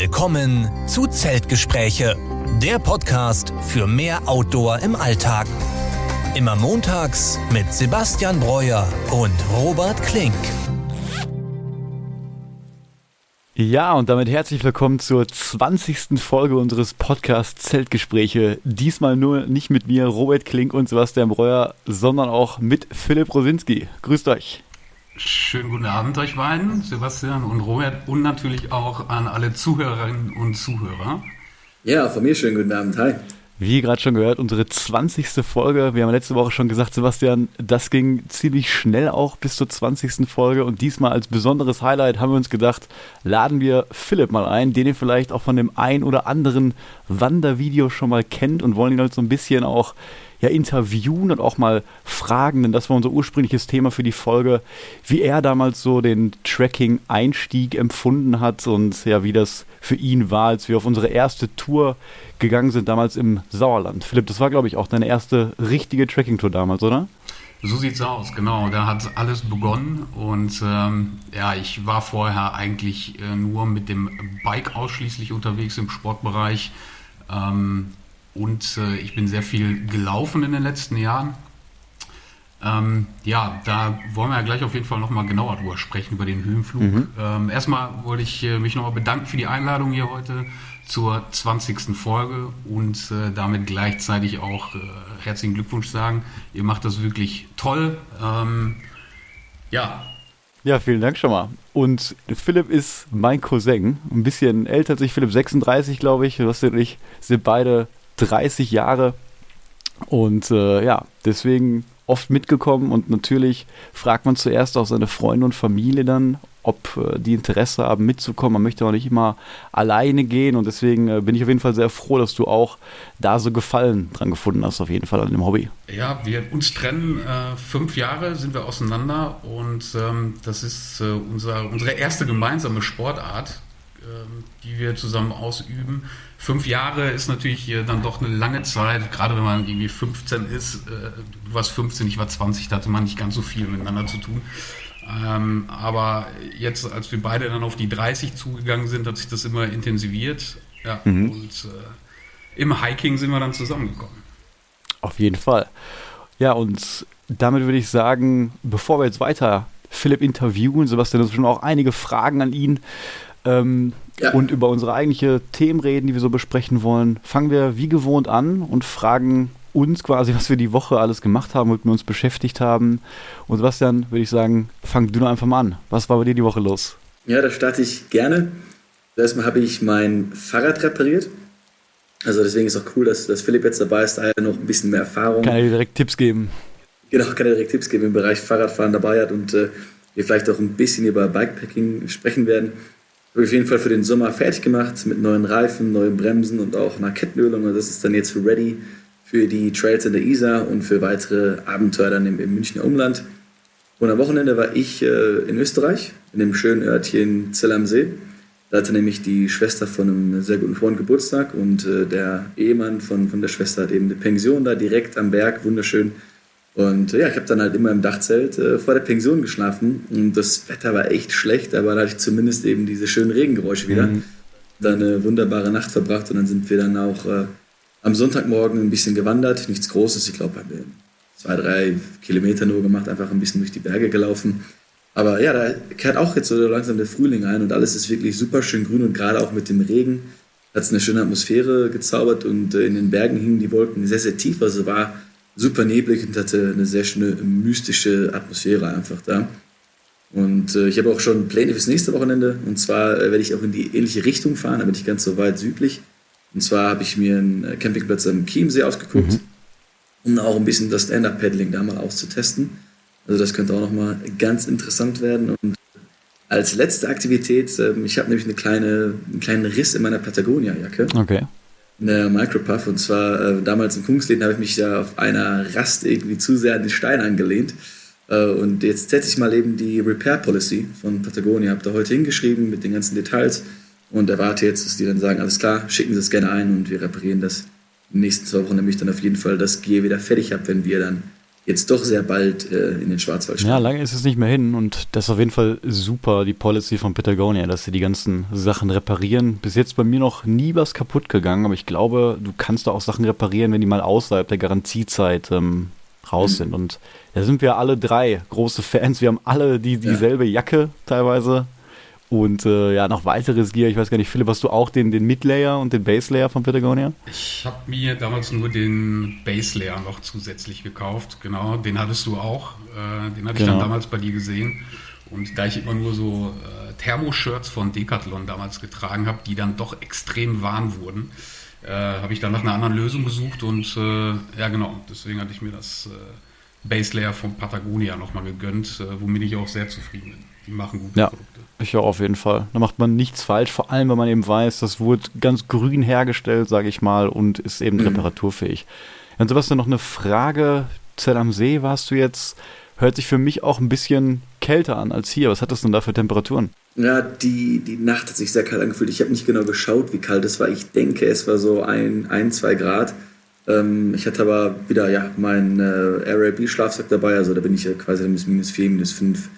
Willkommen zu Zeltgespräche, der Podcast für mehr Outdoor im Alltag. Immer montags mit Sebastian Breuer und Robert Klink. Ja, und damit herzlich willkommen zur 20. Folge unseres Podcasts Zeltgespräche. Diesmal nur nicht mit mir, Robert Klink und Sebastian Breuer, sondern auch mit Philipp Rosinski. Grüßt euch. Schönen guten Abend euch beiden, Sebastian und Robert und natürlich auch an alle Zuhörerinnen und Zuhörer. Ja, von mir schönen guten Abend. Hi. Wie gerade schon gehört, unsere 20. Folge. Wir haben letzte Woche schon gesagt, Sebastian, das ging ziemlich schnell auch bis zur 20. Folge. Und diesmal als besonderes Highlight haben wir uns gedacht, laden wir Philipp mal ein, den ihr vielleicht auch von dem ein oder anderen Wandervideo schon mal kennt und wollen ihn halt so ein bisschen auch ja, interviewen und auch mal fragen, denn das war unser ursprüngliches Thema für die Folge, wie er damals so den Tracking-Einstieg empfunden hat und ja, wie das für ihn war, als wir auf unsere erste Tour gegangen sind, damals im Sauerland. Philipp, das war, glaube ich, auch deine erste richtige Tracking-Tour damals, oder? So sieht's aus, genau. Da hat alles begonnen und ähm, ja, ich war vorher eigentlich äh, nur mit dem Bike ausschließlich unterwegs im Sportbereich. Ähm, und äh, ich bin sehr viel gelaufen in den letzten Jahren. Ähm, ja, da wollen wir ja gleich auf jeden Fall nochmal genauer drüber sprechen, über den Höhenflug. Mhm. Ähm, erstmal wollte ich äh, mich nochmal bedanken für die Einladung hier heute zur 20. Folge und äh, damit gleichzeitig auch äh, herzlichen Glückwunsch sagen. Ihr macht das wirklich toll. Ähm, ja. Ja, vielen Dank schon mal. Und Philipp ist mein Cousin, ein bisschen älter als ich, Philipp 36, glaube ich. Du und ich sind beide 30 Jahre. Und äh, ja, deswegen oft mitgekommen und natürlich fragt man zuerst auch seine Freunde und Familie dann, ob äh, die Interesse haben mitzukommen. Man möchte auch nicht immer alleine gehen und deswegen äh, bin ich auf jeden Fall sehr froh, dass du auch da so Gefallen dran gefunden hast, auf jeden Fall an dem Hobby. Ja, wir uns trennen äh, fünf Jahre, sind wir auseinander und ähm, das ist äh, unser, unsere erste gemeinsame Sportart, die wir zusammen ausüben fünf Jahre ist natürlich dann doch eine lange Zeit, gerade wenn man irgendwie 15 ist. Äh, du warst 15, ich war 20, da hatte man nicht ganz so viel miteinander zu tun. Ähm, aber jetzt, als wir beide dann auf die 30 zugegangen sind, hat sich das immer intensiviert. Ja, mhm. und äh, im Hiking sind wir dann zusammengekommen. Auf jeden Fall. Ja, und damit würde ich sagen, bevor wir jetzt weiter Philipp interviewen, Sebastian, das sind schon auch einige Fragen an ihn. Ähm, ja. und über unsere eigentliche Themen reden, die wir so besprechen wollen, fangen wir wie gewohnt an und fragen uns quasi, was wir die Woche alles gemacht haben, womit wir uns beschäftigt haben. Und Sebastian, würde ich sagen, fang du noch einfach mal an. Was war bei dir die Woche los? Ja, da starte ich gerne. Erstmal habe ich mein Fahrrad repariert. Also deswegen ist auch cool, dass, dass Philipp jetzt dabei ist, da er noch ein bisschen mehr Erfahrung. Kann er dir direkt Tipps geben? Genau, kann er direkt Tipps geben im Bereich Fahrradfahren dabei hat und äh, wir vielleicht auch ein bisschen über Bikepacking sprechen werden. Habe ich auf jeden Fall für den Sommer fertig gemacht mit neuen Reifen, neuen Bremsen und auch einer Kettenölung. Und das ist dann jetzt ready für die Trails in der Isar und für weitere Abenteuer dann im, im Münchner Umland. Und am Wochenende war ich äh, in Österreich, in dem schönen Örtchen Zell am See. Da hatte nämlich die Schwester von einem sehr guten Freund Geburtstag und äh, der Ehemann von, von der Schwester hat eben eine Pension da direkt am Berg, wunderschön. Und ja, ich habe dann halt immer im Dachzelt äh, vor der Pension geschlafen und das Wetter war echt schlecht, aber da hatte ich zumindest eben diese schönen Regengeräusche wieder. Mhm. Dann eine wunderbare Nacht verbracht und dann sind wir dann auch äh, am Sonntagmorgen ein bisschen gewandert, nichts Großes, ich glaube, haben wir zwei, drei Kilometer nur gemacht, einfach ein bisschen durch die Berge gelaufen. Aber ja, da kehrt auch jetzt so langsam der Frühling ein und alles ist wirklich super schön grün und gerade auch mit dem Regen hat es eine schöne Atmosphäre gezaubert und äh, in den Bergen hingen die Wolken sehr, sehr tief, also war super neblig und hatte eine sehr schöne mystische Atmosphäre einfach da. Und äh, ich habe auch schon Pläne fürs nächste Wochenende. Und zwar äh, werde ich auch in die ähnliche Richtung fahren, aber nicht ganz so weit südlich. Und zwar habe ich mir einen äh, Campingplatz am Chiemsee ausgeguckt, mhm. um auch ein bisschen das Stand-Up-Paddling da mal auszutesten. Also das könnte auch nochmal ganz interessant werden. Und als letzte Aktivität, ähm, ich habe nämlich eine kleine, einen kleinen Riss in meiner Patagonia-Jacke. Okay eine Micropuff. Und zwar äh, damals in Kungsleden habe ich mich da auf einer Rast irgendwie zu sehr an den Stein angelehnt. Äh, und jetzt setze ich mal eben die Repair Policy von Patagonia. Habe da heute hingeschrieben mit den ganzen Details und erwarte jetzt, dass die dann sagen, alles klar, schicken Sie es gerne ein und wir reparieren das in den nächsten zwei Wochen, nämlich dann auf jeden Fall das Gear wieder fertig habe, wenn wir dann jetzt doch sehr bald äh, in den Schwarzwald Ja, lange ist es nicht mehr hin und das ist auf jeden Fall super, die Policy von Patagonia, dass sie die ganzen Sachen reparieren. Bis jetzt bei mir noch nie was kaputt gegangen, aber ich glaube, du kannst da auch Sachen reparieren, wenn die mal außerhalb der Garantiezeit ähm, raus mhm. sind. Und da sind wir alle drei große Fans. Wir haben alle die, dieselbe ja. Jacke teilweise. Und äh, ja, noch weiteres Gear. Ich weiß gar nicht, Philipp, hast du auch den, den Mid-Layer und den Base-Layer von Patagonia? Ich habe mir damals nur den Base-Layer noch zusätzlich gekauft. Genau, den hattest du auch. Äh, den hatte genau. ich dann genau. damals bei dir gesehen. Und da ich immer nur so äh, Thermoshirts von Decathlon damals getragen habe, die dann doch extrem warm wurden, äh, habe ich dann nach einer anderen Lösung gesucht. Und äh, ja, genau, deswegen hatte ich mir das äh, Base-Layer von Patagonia nochmal gegönnt, äh, womit ich auch sehr zufrieden bin. Die machen gute ja. Produkte. Ich auch auf jeden Fall. Da macht man nichts falsch, vor allem, wenn man eben weiß, das wurde ganz grün hergestellt, sage ich mal, und ist eben mhm. reparaturfähig. Und Sebastian, noch eine Frage. Zell am See warst du jetzt, hört sich für mich auch ein bisschen kälter an als hier. Was hat das denn da für Temperaturen? Ja, die, die Nacht hat sich sehr kalt angefühlt. Ich habe nicht genau geschaut, wie kalt es war. Ich denke, es war so ein, ein zwei Grad. Ähm, ich hatte aber wieder ja, meinen äh, Airbnb-Schlafsack dabei. Also da bin ich ja quasi bis minus vier, minus fünf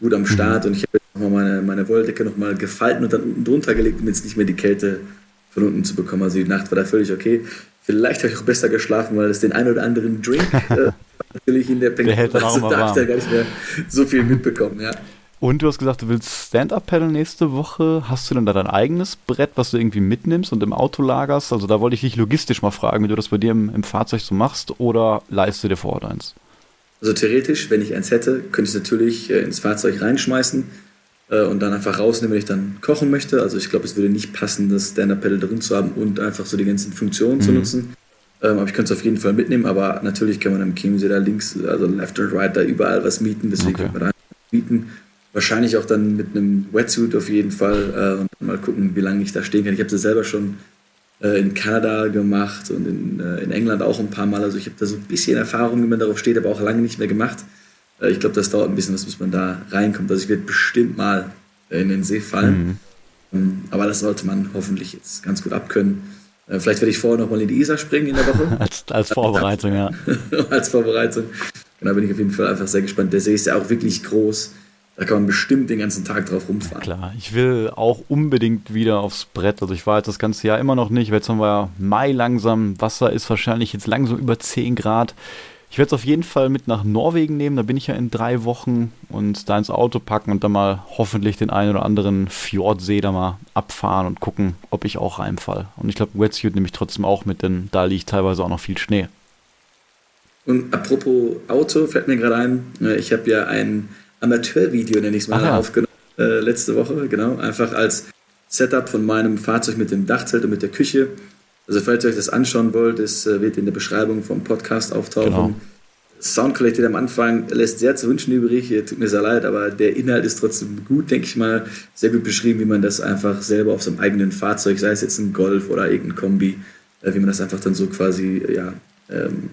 gut am Start. Mhm. Und ich habe nochmal meine, meine Wolldecke nochmal gefalten und dann unten drunter gelegt, um jetzt nicht mehr die Kälte von unten zu bekommen. Also die Nacht war da völlig okay. Vielleicht habe ich auch besser geschlafen, weil es den einen oder anderen Drink äh, natürlich in der Penguin also da habe ich da gar nicht mehr so viel mitbekommen, ja. Und du hast gesagt, du willst Stand-Up-Paddle nächste Woche. Hast du denn da dein eigenes Brett, was du irgendwie mitnimmst und im Auto lagerst? Also da wollte ich dich logistisch mal fragen, wie du das bei dir im, im Fahrzeug so machst oder leistest du dir vor Ort eins? Also theoretisch, wenn ich eins hätte, könnte ich es natürlich äh, ins Fahrzeug reinschmeißen äh, und dann einfach rausnehmen, wenn ich dann kochen möchte. Also ich glaube, es würde nicht passen, das Stand-Up-Pedal drin zu haben und einfach so die ganzen Funktionen mhm. zu nutzen. Ähm, aber ich könnte es auf jeden Fall mitnehmen. Aber natürlich kann man am Chiemsee da links, also left und right, da überall was mieten. Deswegen okay. kann man da mieten. Wahrscheinlich auch dann mit einem Wetsuit auf jeden Fall äh, und mal gucken, wie lange ich da stehen kann. Ich habe das selber schon in Kanada gemacht und in, äh, in, England auch ein paar Mal. Also ich habe da so ein bisschen Erfahrung, wie man darauf steht, aber auch lange nicht mehr gemacht. Äh, ich glaube, das dauert ein bisschen, bis man da reinkommt. Also ich werde bestimmt mal in den See fallen. Mhm. Ähm, aber das sollte man hoffentlich jetzt ganz gut abkönnen. Vielleicht werde ich vorher noch mal in die Isar springen in der Woche. als, als Vorbereitung, ja. als Vorbereitung. Und da bin ich auf jeden Fall einfach sehr gespannt. Der See ist ja auch wirklich groß. Da kann man bestimmt den ganzen Tag drauf rumfahren. Ja, klar, ich will auch unbedingt wieder aufs Brett. Also ich war jetzt das ganze Jahr immer noch nicht. Jetzt haben wir ja Mai langsam. Wasser ist wahrscheinlich jetzt langsam über 10 Grad. Ich werde es auf jeden Fall mit nach Norwegen nehmen. Da bin ich ja in drei Wochen und da ins Auto packen und dann mal hoffentlich den einen oder anderen Fjordsee da mal abfahren und gucken, ob ich auch reinfall. Und ich glaube, Wetsuit nehme ich trotzdem auch mit, denn da liegt teilweise auch noch viel Schnee. Und apropos Auto, fällt mir gerade ein, äh, ich habe ja ein Amateurvideo, nenne ich es mal, Aha. aufgenommen äh, letzte Woche, genau, einfach als Setup von meinem Fahrzeug mit dem Dachzelt und mit der Küche. Also falls ihr euch das anschauen wollt, es äh, wird in der Beschreibung vom Podcast auftauchen. Genau. Soundqualität am Anfang lässt sehr zu wünschen übrig, tut mir sehr leid, aber der Inhalt ist trotzdem gut, denke ich mal. Sehr gut beschrieben, wie man das einfach selber auf seinem eigenen Fahrzeug, sei es jetzt ein Golf oder irgendein Kombi, äh, wie man das einfach dann so quasi ja, ähm,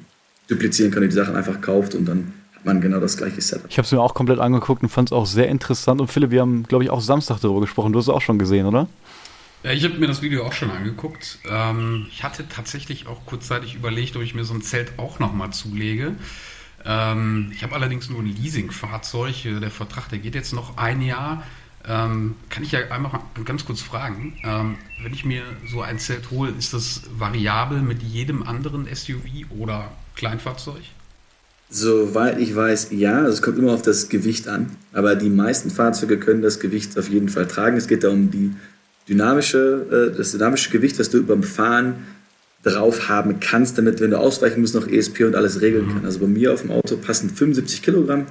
duplizieren kann, die Sachen einfach kauft und dann man genau das gleiche Setup. Ich habe es mir auch komplett angeguckt und fand es auch sehr interessant. Und Philipp, wir haben, glaube ich, auch Samstag darüber gesprochen. Du hast es auch schon gesehen, oder? Ja, ich habe mir das Video auch schon angeguckt. Ähm, ich hatte tatsächlich auch kurzzeitig überlegt, ob ich mir so ein Zelt auch nochmal zulege. Ähm, ich habe allerdings nur ein Leasingfahrzeug. Der Vertrag, der geht jetzt noch ein Jahr. Ähm, kann ich ja einmal ganz kurz fragen, ähm, wenn ich mir so ein Zelt hole, ist das variabel mit jedem anderen SUV oder Kleinfahrzeug? Soweit ich weiß, ja. Also es kommt immer auf das Gewicht an. Aber die meisten Fahrzeuge können das Gewicht auf jeden Fall tragen. Es geht da um die dynamische, äh, das dynamische Gewicht, was du beim Fahren drauf haben kannst, damit, wenn du ausweichen musst, noch ESP und alles regeln kann. Also bei mir auf dem Auto passen 75 Kilogramm.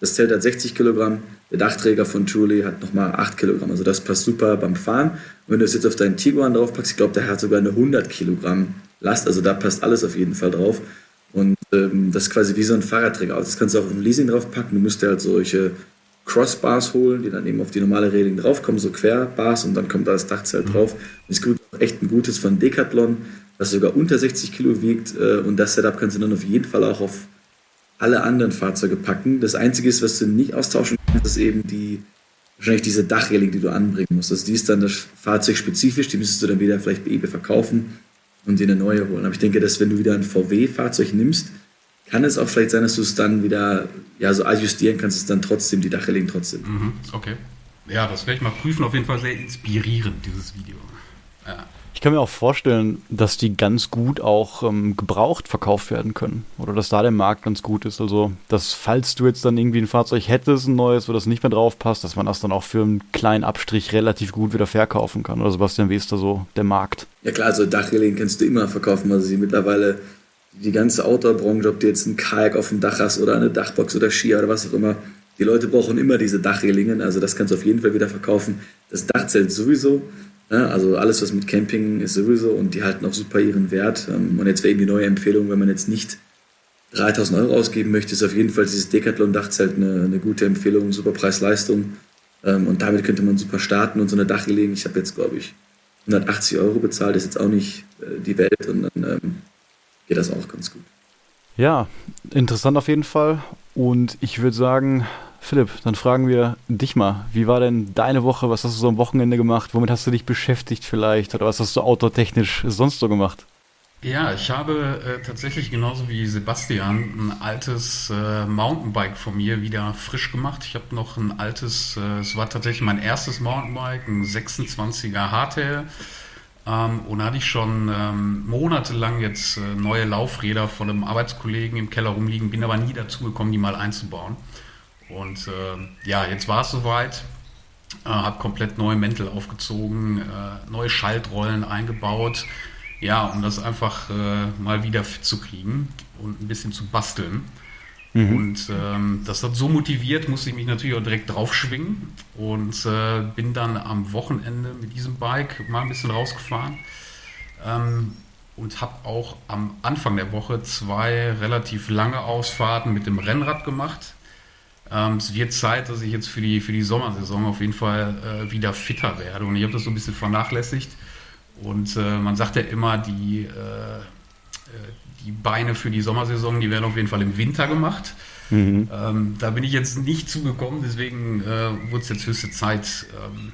Das Zelt hat 60 Kilogramm. Der Dachträger von Truly hat nochmal 8 Kilogramm. Also das passt super beim Fahren. Und wenn du es jetzt auf deinen Tiguan draufpackst, ich glaube, der hat sogar eine 100 Kilogramm Last. Also da passt alles auf jeden Fall drauf. Und ähm, das ist quasi wie so ein Fahrradträger. Also das kannst du auch auf ein Leasing draufpacken. Du musst dir halt solche Crossbars holen, die dann eben auf die normale Reling draufkommen, so Querbars und dann kommt da das Dachzelt mhm. drauf. Und es gibt auch echt ein gutes von Decathlon, das sogar unter 60 Kilo wiegt äh, und das Setup kannst du dann auf jeden Fall auch auf alle anderen Fahrzeuge packen. Das Einzige ist, was du nicht austauschen kannst, ist eben die wahrscheinlich diese Dachreling, die du anbringen musst. Also die ist dann das Fahrzeug spezifisch, die müsstest du dann wieder vielleicht bei eBay verkaufen und dir eine neue holen. Aber ich denke, dass wenn du wieder ein VW-Fahrzeug nimmst, kann es auch vielleicht sein, dass du es dann wieder ja, so adjustieren kannst, es dann trotzdem, die Dachreling trotzdem. Mhm, okay. Ja, das werde ich mal prüfen. Auf jeden Fall sehr inspirierend, dieses Video. Ja. Ich kann mir auch vorstellen, dass die ganz gut auch ähm, gebraucht verkauft werden können. Oder dass da der Markt ganz gut ist. Also, dass falls du jetzt dann irgendwie ein Fahrzeug hättest, ein neues, wo das nicht mehr drauf passt, dass man das dann auch für einen kleinen Abstrich relativ gut wieder verkaufen kann. Oder Sebastian, wie ist da so der Markt? Ja klar, also Dachreling kannst du immer verkaufen. Also sie mittlerweile die ganze Outdoor-Branche, ob du jetzt ein Kajak auf dem Dach hast oder eine Dachbox oder Skier oder was auch immer, die Leute brauchen immer diese Dachrelingen. Also das kannst du auf jeden Fall wieder verkaufen. Das Dachzelt sowieso. Ja, also alles, was mit Camping ist sowieso und die halten auch super ihren Wert. Ähm, und jetzt wäre eben die neue Empfehlung, wenn man jetzt nicht 3000 Euro ausgeben möchte, ist auf jeden Fall dieses Decathlon-Dachzelt eine, eine gute Empfehlung, super Preis-Leistung. Ähm, und damit könnte man super starten und so eine Dachreling. Ich habe jetzt, glaube ich, 180 Euro bezahlt, ist jetzt auch nicht äh, die Welt und dann ähm, geht das auch ganz gut. Ja, interessant auf jeden Fall. Und ich würde sagen, Philipp, dann fragen wir dich mal, wie war denn deine Woche? Was hast du so am Wochenende gemacht? Womit hast du dich beschäftigt vielleicht? Oder was hast du outdoor-technisch sonst so gemacht? Ja, ich habe äh, tatsächlich genauso wie Sebastian ein altes äh, Mountainbike von mir wieder frisch gemacht. Ich habe noch ein altes, äh, es war tatsächlich mein erstes Mountainbike, ein 26er Hardtail. Ähm, und da hatte ich schon ähm, monatelang jetzt äh, neue Laufräder von einem Arbeitskollegen im Keller rumliegen, bin aber nie dazu gekommen, die mal einzubauen. Und äh, ja, jetzt war es soweit. Äh, habe komplett neue Mäntel aufgezogen, äh, neue Schaltrollen eingebaut. Ja, um das einfach äh, mal wieder fit zu kriegen und ein bisschen zu basteln. Mhm. Und ähm, das hat so motiviert, musste ich mich natürlich auch direkt draufschwingen und äh, bin dann am Wochenende mit diesem Bike mal ein bisschen rausgefahren. Ähm, und habe auch am Anfang der Woche zwei relativ lange Ausfahrten mit dem Rennrad gemacht. Ähm, es wird Zeit, dass ich jetzt für die, für die Sommersaison auf jeden Fall äh, wieder fitter werde. Und ich habe das so ein bisschen vernachlässigt. Und äh, man sagt ja immer, die, äh, äh die Beine für die Sommersaison, die werden auf jeden Fall im Winter gemacht. Mhm. Ähm, da bin ich jetzt nicht zugekommen, deswegen äh, wurde es jetzt höchste Zeit, ähm,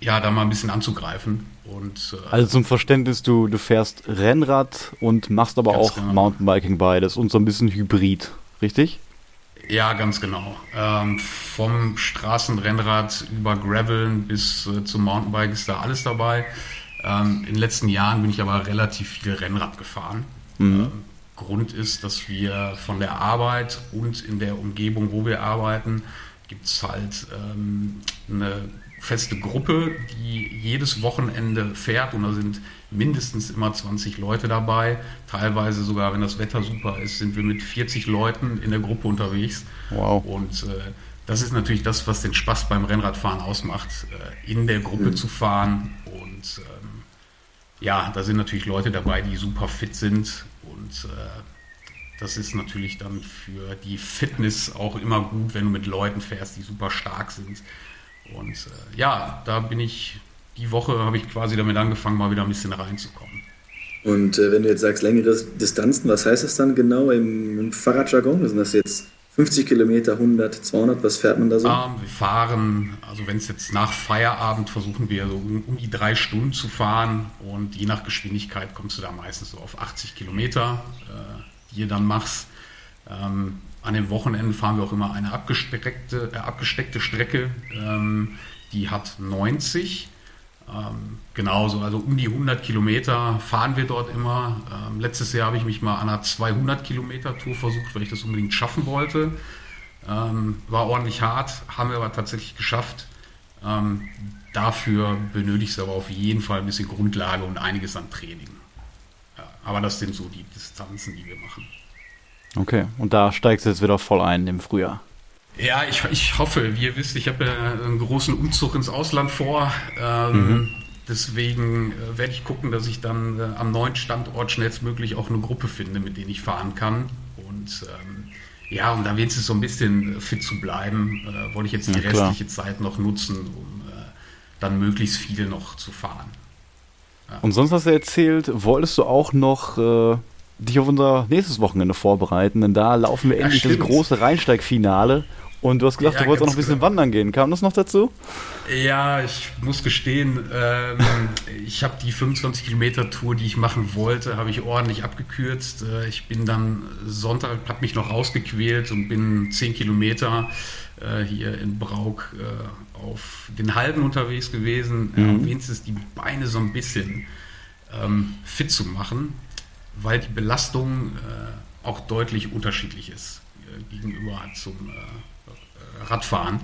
ja, da mal ein bisschen anzugreifen. Und, äh, also zum Verständnis, du, du fährst Rennrad und machst aber auch genau. Mountainbiking beides und so ein bisschen Hybrid, richtig? Ja, ganz genau. Ähm, vom Straßenrennrad über Graveln bis äh, zum Mountainbike ist da alles dabei. Ähm, in den letzten Jahren bin ich aber relativ viel Rennrad gefahren. Mhm. Ähm, Grund ist, dass wir von der Arbeit und in der Umgebung, wo wir arbeiten, gibt es halt ähm, eine feste Gruppe, die jedes Wochenende fährt und da sind mindestens immer 20 Leute dabei. Teilweise sogar, wenn das Wetter super ist, sind wir mit 40 Leuten in der Gruppe unterwegs. Wow. Und äh, das ist natürlich das, was den Spaß beim Rennradfahren ausmacht, äh, in der Gruppe mhm. zu fahren. Und ähm, ja, da sind natürlich Leute dabei, die super fit sind. Und äh, das ist natürlich dann für die Fitness auch immer gut, wenn du mit Leuten fährst, die super stark sind. Und äh, ja, da bin ich, die Woche habe ich quasi damit angefangen, mal wieder ein bisschen reinzukommen. Und äh, wenn du jetzt sagst, längere Distanzen, was heißt das dann genau im, im Fahrradjargon? Sind das jetzt 50 Kilometer, 100, 200, was fährt man da so? Ähm, wir fahren, also wenn es jetzt nach Feierabend versuchen wir so um, um, die drei Stunden zu fahren und je nach Geschwindigkeit kommst du da meistens so auf 80 Kilometer, äh, die ihr dann machst. Ähm, an den Wochenenden fahren wir auch immer eine abgesteckte, äh, abgesteckte Strecke, ähm, die hat 90. Ähm, genauso, also um die 100 Kilometer fahren wir dort immer. Ähm, letztes Jahr habe ich mich mal an einer 200 Kilometer Tour versucht, weil ich das unbedingt schaffen wollte. Ähm, war ordentlich hart, haben wir aber tatsächlich geschafft. Ähm, dafür benötigst du aber auf jeden Fall ein bisschen Grundlage und einiges an Training. Ja, aber das sind so die Distanzen, die wir machen. Okay, und da steigst du jetzt wieder voll ein im Frühjahr. Ja, ich, ich hoffe, wie ihr wisst, ich habe einen großen Umzug ins Ausland vor. Ähm, mhm. Deswegen äh, werde ich gucken, dass ich dann äh, am neuen Standort schnellstmöglich auch eine Gruppe finde, mit denen ich fahren kann. Und ähm, ja, um da wenigstens so ein bisschen fit zu bleiben, äh, wollte ich jetzt die ja, restliche Zeit noch nutzen, um äh, dann möglichst viel noch zu fahren. Ja. Und sonst hast du erzählt, wolltest du auch noch äh, dich auf unser nächstes Wochenende vorbereiten, denn da laufen wir endlich das große Rheinsteigfinale Und du hast gesagt, ja, du wolltest auch noch ein bisschen genau. wandern gehen. Kam das noch dazu? Ja, ich muss gestehen, ähm, ich habe die 25 Kilometer Tour, die ich machen wollte, habe ich ordentlich abgekürzt. Äh, ich bin dann Sonntag, habe mich noch rausgequält und bin 10 Kilometer äh, hier in Brauk äh, auf den Halben unterwegs gewesen, mhm. um wenigstens die Beine so ein bisschen ähm, fit zu machen, weil die Belastung äh, auch deutlich unterschiedlich ist äh, gegenüber zum Radfahren.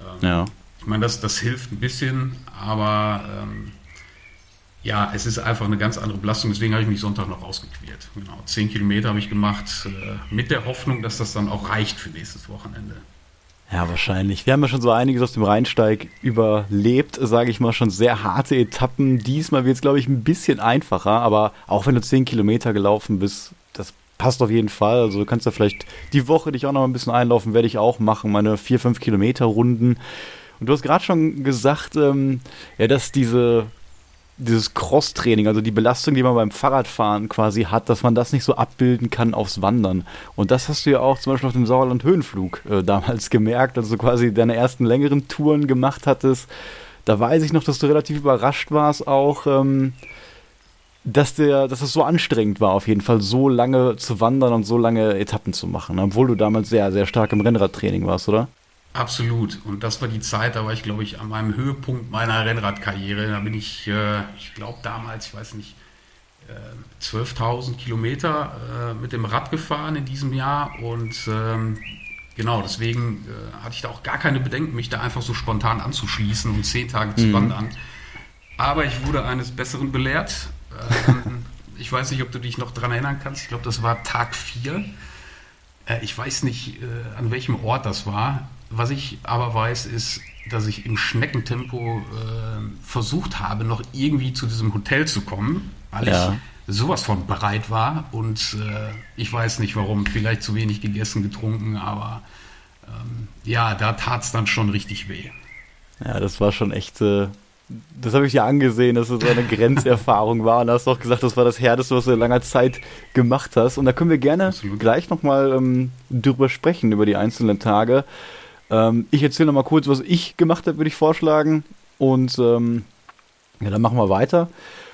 Ähm, ja. Ich meine, das, das hilft ein bisschen, aber ähm, ja, es ist einfach eine ganz andere Belastung. Deswegen habe ich mich Sonntag noch rausgequält. Genau, zehn Kilometer habe ich gemacht, äh, mit der Hoffnung, dass das dann auch reicht für nächstes Wochenende. Ja, wahrscheinlich. Wir haben ja schon so einiges aus dem Rheinsteig überlebt, sage ich mal, schon sehr harte Etappen. Diesmal wird es, glaube ich, ein bisschen einfacher, aber auch wenn du zehn Kilometer gelaufen bist, das passt auf jeden Fall. Also du kannst ja vielleicht die Woche dich auch noch ein bisschen einlaufen, werde ich auch machen, meine vier, fünf Kilometer Runden. Und du hast gerade schon gesagt, ähm, ja, dass diese dieses Cross-Training, also die Belastung, die man beim Fahrradfahren quasi hat, dass man das nicht so abbilden kann aufs Wandern. Und das hast du ja auch zum Beispiel auf dem Sauerland-Höhenflug äh, damals gemerkt, als du quasi deine ersten längeren Touren gemacht hattest. Da weiß ich noch, dass du relativ überrascht warst auch, ähm, dass, der, dass es so anstrengend war, auf jeden Fall so lange zu wandern und so lange Etappen zu machen, obwohl du damals sehr, sehr stark im Rennradtraining warst, oder? Absolut. Und das war die Zeit, da war ich, glaube ich, an meinem Höhepunkt meiner Rennradkarriere. Da bin ich, äh, ich glaube damals, ich weiß nicht, äh, 12.000 Kilometer äh, mit dem Rad gefahren in diesem Jahr. Und ähm, genau, deswegen äh, hatte ich da auch gar keine Bedenken, mich da einfach so spontan anzuschließen und zehn Tage zu mhm. wandern. Aber ich wurde eines Besseren belehrt ähm, ich weiß nicht, ob du dich noch daran erinnern kannst. Ich glaube, das war Tag 4. Äh, ich weiß nicht, äh, an welchem Ort das war. Was ich aber weiß, ist, dass ich im Schneckentempo äh, versucht habe, noch irgendwie zu diesem Hotel zu kommen, weil ja. ich sowas von bereit war. Und äh, ich weiß nicht warum, vielleicht zu wenig gegessen, getrunken, aber ähm, ja, da tat es dann schon richtig weh. Ja, das war schon echt äh, das habe ich dir angesehen, dass es so eine Grenzerfahrung war. Und da hast du auch gesagt, das war das Härteste, was du in langer Zeit gemacht hast. Und da können wir gerne Absolut. gleich nochmal ähm, drüber sprechen, über die einzelnen Tage. Ähm, ich erzähle nochmal kurz, was ich gemacht habe, würde ich vorschlagen. Und ähm, ja, dann machen wir weiter.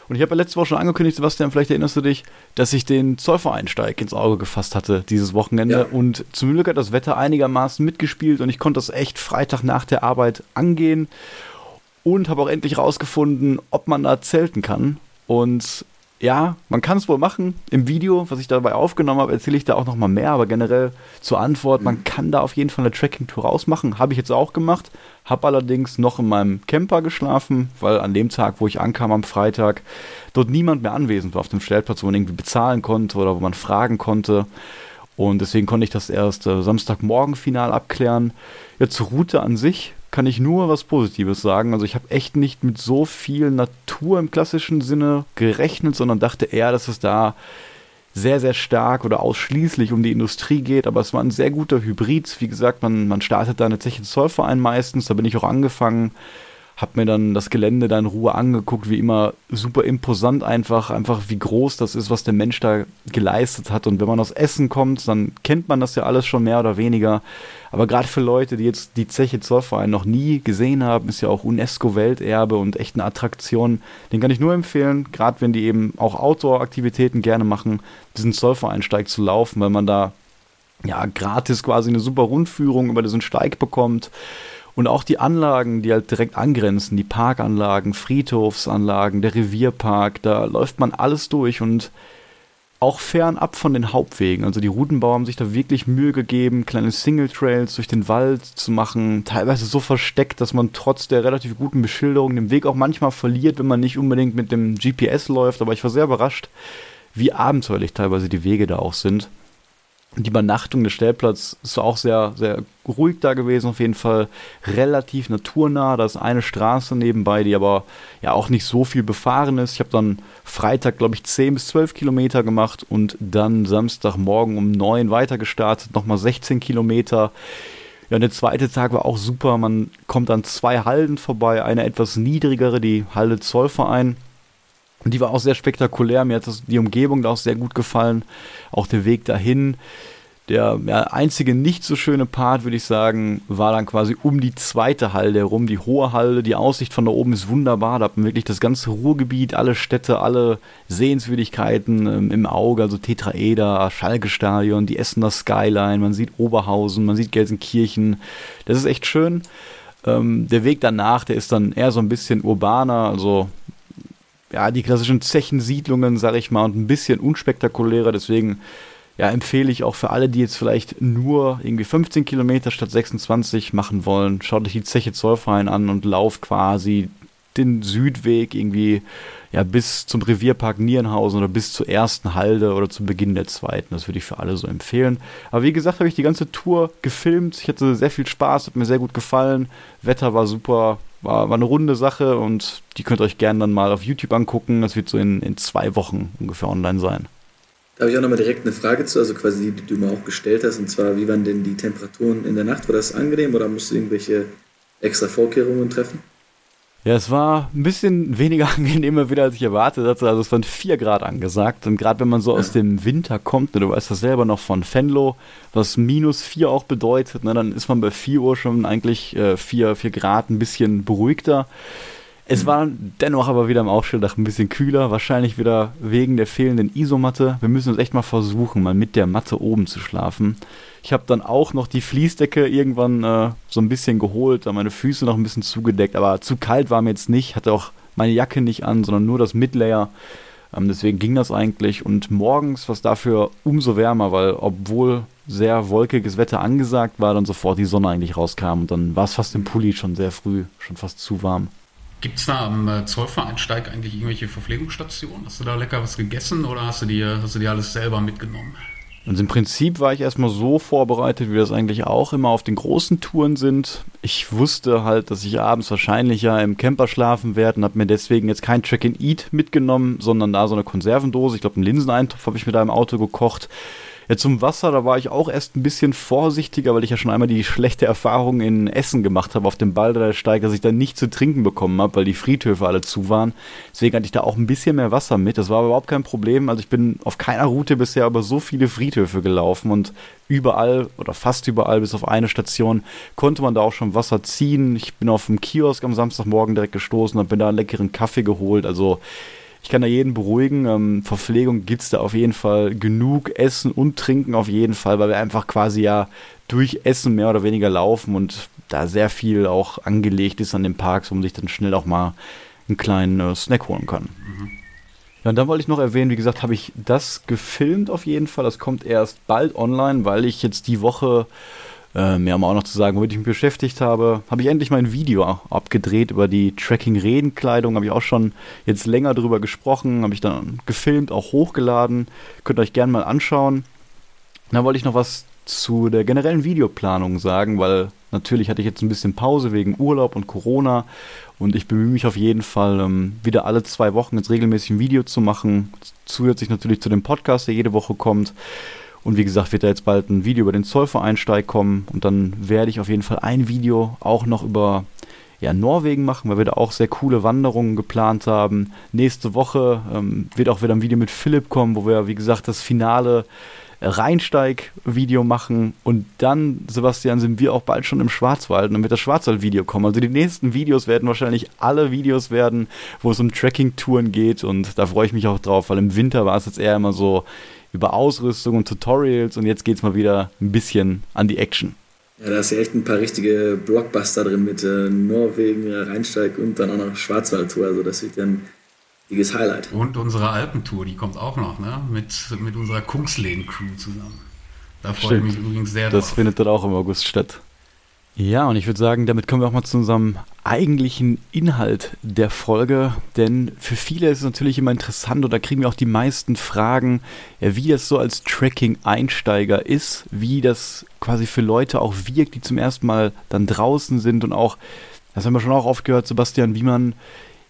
Und ich habe ja letzte Woche schon angekündigt, Sebastian, vielleicht erinnerst du dich, dass ich den Zollvereinsteig ins Auge gefasst hatte dieses Wochenende. Ja. Und zum Glück hat das Wetter einigermaßen mitgespielt und ich konnte das echt Freitag nach der Arbeit angehen und habe auch endlich rausgefunden, ob man da zelten kann. Und ja, man kann es wohl machen. Im Video, was ich dabei aufgenommen habe, erzähle ich da auch nochmal mehr, aber generell zur Antwort, man kann da auf jeden Fall eine Tracking-Tour rausmachen. Habe ich jetzt auch gemacht, habe allerdings noch in meinem Camper geschlafen, weil an dem Tag, wo ich ankam am Freitag, dort niemand mehr anwesend war auf dem Stellplatz, wo man irgendwie bezahlen konnte oder wo man fragen konnte. Und deswegen konnte ich das erst äh, Samstagmorgen final abklären. Ja, zur Route an sich kann ich nur was Positives sagen. Also ich habe echt nicht mit so viel Natur im klassischen Sinne gerechnet, sondern dachte eher, dass es da sehr, sehr stark oder ausschließlich um die Industrie geht. Aber es war ein sehr guter Hybrid. Wie gesagt, man, man startet da eine Zeche Zollverein meistens. Da bin ich auch angefangen hab mir dann das Gelände da in Ruhe angeguckt, wie immer super imposant einfach, einfach wie groß das ist, was der Mensch da geleistet hat. Und wenn man aus Essen kommt, dann kennt man das ja alles schon mehr oder weniger. Aber gerade für Leute, die jetzt die Zeche Zollverein noch nie gesehen haben, ist ja auch UNESCO-Welterbe und echt eine Attraktion. Den kann ich nur empfehlen, gerade wenn die eben auch Outdoor-Aktivitäten gerne machen, diesen Zollvereinsteig zu laufen, weil man da ja gratis quasi eine super Rundführung über diesen Steig bekommt und auch die Anlagen, die halt direkt angrenzen, die Parkanlagen, Friedhofsanlagen, der Revierpark, da läuft man alles durch und auch fernab von den Hauptwegen. Also die Routenbauer haben sich da wirklich Mühe gegeben, kleine Single Trails durch den Wald zu machen, teilweise so versteckt, dass man trotz der relativ guten Beschilderung den Weg auch manchmal verliert, wenn man nicht unbedingt mit dem GPS läuft. Aber ich war sehr überrascht, wie abenteuerlich teilweise die Wege da auch sind die Übernachtung des Stellplatzes ist auch sehr, sehr ruhig da gewesen, auf jeden Fall relativ naturnah. Da ist eine Straße nebenbei, die aber ja auch nicht so viel befahren ist. Ich habe dann Freitag, glaube ich, 10 bis 12 Kilometer gemacht und dann Samstagmorgen um 9 weiter gestartet, nochmal 16 Kilometer. Ja, und der zweite Tag war auch super. Man kommt an zwei Halden vorbei, eine etwas niedrigere, die Halde Zollverein und die war auch sehr spektakulär. Mir hat das, die Umgebung da auch sehr gut gefallen. Auch der Weg dahin. Der ja, einzige nicht so schöne Part, würde ich sagen, war dann quasi um die zweite Halde herum, die hohe Halde. Die Aussicht von da oben ist wunderbar. Da hat man wirklich das ganze Ruhrgebiet, alle Städte, alle Sehenswürdigkeiten ähm, im Auge. Also Tetraeder, Schalke-Stadion, die Essener Skyline, man sieht Oberhausen, man sieht Gelsenkirchen. Das ist echt schön. Ähm, der Weg danach, der ist dann eher so ein bisschen urbaner, also ja, die klassischen Zechensiedlungen, sag ich mal, und ein bisschen unspektakulärer. Deswegen ja, empfehle ich auch für alle, die jetzt vielleicht nur irgendwie 15 Kilometer statt 26 machen wollen, schaut euch die Zeche Zollverein an und lauft quasi den Südweg irgendwie ja, bis zum Revierpark Nierenhausen oder bis zur ersten Halde oder zum Beginn der zweiten. Das würde ich für alle so empfehlen. Aber wie gesagt, habe ich die ganze Tour gefilmt. Ich hatte sehr viel Spaß, hat mir sehr gut gefallen. Wetter war super, war, war eine runde Sache und die könnt ihr euch gerne dann mal auf YouTube angucken. Das wird so in, in zwei Wochen ungefähr online sein. Da habe ich auch nochmal direkt eine Frage zu, also quasi die, die du mir auch gestellt hast, und zwar, wie waren denn die Temperaturen in der Nacht? War das angenehm oder musst du irgendwelche extra Vorkehrungen treffen? Ja, es war ein bisschen weniger angenehmer wieder, als ich erwartet hatte. Also es waren 4 Grad angesagt. Und gerade wenn man so aus dem Winter kommt, ne, du weißt das selber noch von Fenlo, was minus 4 auch bedeutet, ne, dann ist man bei 4 Uhr schon eigentlich 4, äh, 4 Grad ein bisschen beruhigter. Es war dennoch aber wieder im Aufstelldach ein bisschen kühler, wahrscheinlich wieder wegen der fehlenden Isomatte. Wir müssen uns echt mal versuchen, mal mit der Matte oben zu schlafen. Ich habe dann auch noch die Fließdecke irgendwann äh, so ein bisschen geholt, da meine Füße noch ein bisschen zugedeckt, aber zu kalt war mir jetzt nicht, hatte auch meine Jacke nicht an, sondern nur das Midlayer. Ähm, deswegen ging das eigentlich und morgens war es dafür umso wärmer, weil obwohl sehr wolkiges Wetter angesagt war, dann sofort die Sonne eigentlich rauskam und dann war es fast im Pulli schon sehr früh, schon fast zu warm. Gibt es da am äh, Zollvereinsteig eigentlich irgendwelche Verpflegungsstationen? Hast du da lecker was gegessen oder hast du dir, hast du dir alles selber mitgenommen? Und im Prinzip war ich erstmal so vorbereitet, wie das eigentlich auch immer auf den großen Touren sind. Ich wusste halt, dass ich abends wahrscheinlich ja im Camper schlafen werde und habe mir deswegen jetzt kein Track and Eat mitgenommen, sondern da so eine Konservendose. Ich glaube, einen Linseneintopf habe ich mit einem Auto gekocht. Ja, zum Wasser, da war ich auch erst ein bisschen vorsichtiger, weil ich ja schon einmal die schlechte Erfahrung in Essen gemacht habe auf dem Baldersteig, dass ich dann nicht zu trinken bekommen habe, weil die Friedhöfe alle zu waren. Deswegen hatte ich da auch ein bisschen mehr Wasser mit. Das war überhaupt kein Problem. Also ich bin auf keiner Route bisher aber so viele Friedhöfe gelaufen und überall oder fast überall bis auf eine Station konnte man da auch schon Wasser ziehen. Ich bin auf dem Kiosk am Samstagmorgen direkt gestoßen und bin da einen leckeren Kaffee geholt. Also ich kann da jeden beruhigen. Ähm, Verpflegung gibt es da auf jeden Fall genug. Essen und Trinken auf jeden Fall, weil wir einfach quasi ja durch Essen mehr oder weniger laufen und da sehr viel auch angelegt ist an den Parks, wo man sich dann schnell auch mal einen kleinen äh, Snack holen kann. Mhm. Ja, und dann wollte ich noch erwähnen, wie gesagt, habe ich das gefilmt auf jeden Fall. Das kommt erst bald online, weil ich jetzt die Woche äh, mehr mal auch noch zu sagen, womit ich mich beschäftigt habe, habe ich endlich mein Video abgedreht über die Tracking-Redenkleidung. Habe ich auch schon jetzt länger drüber gesprochen, habe ich dann gefilmt, auch hochgeladen. Könnt ihr euch gerne mal anschauen. Dann wollte ich noch was zu der generellen Videoplanung sagen, weil natürlich hatte ich jetzt ein bisschen Pause wegen Urlaub und Corona und ich bemühe mich auf jeden Fall, ähm, wieder alle zwei Wochen jetzt regelmäßig ein Video zu machen. Zusätzlich natürlich zu dem Podcast, der jede Woche kommt. Und wie gesagt, wird da jetzt bald ein Video über den Zollvereinsteig kommen. Und dann werde ich auf jeden Fall ein Video auch noch über ja, Norwegen machen, weil wir da auch sehr coole Wanderungen geplant haben. Nächste Woche ähm, wird auch wieder ein Video mit Philipp kommen, wo wir, wie gesagt, das finale Rheinsteig-Video machen. Und dann, Sebastian, sind wir auch bald schon im Schwarzwald und dann wird das Schwarzwald-Video kommen. Also die nächsten Videos werden wahrscheinlich alle Videos werden, wo es um Tracking-Touren geht. Und da freue ich mich auch drauf, weil im Winter war es jetzt eher immer so, über Ausrüstung und Tutorials und jetzt geht es mal wieder ein bisschen an die Action. Ja, da ist ja echt ein paar richtige Blockbuster drin mit äh, Norwegen, Rheinsteig und dann auch noch Schwarzwaldtour. Also das wird ja ein dickes Highlight. Und unsere Alpentour, die kommt auch noch, ne? Mit, mit unserer Kungsleden-Crew zusammen. Da freue ich mich übrigens sehr Das drauf. findet dann auch im August statt. Ja, und ich würde sagen, damit kommen wir auch mal zu unserem eigentlichen Inhalt der Folge, denn für viele ist es natürlich immer interessant und da kriegen wir auch die meisten Fragen, wie das so als Tracking-Einsteiger ist, wie das quasi für Leute auch wirkt, die zum ersten Mal dann draußen sind und auch, das haben wir schon auch oft gehört, Sebastian, wie man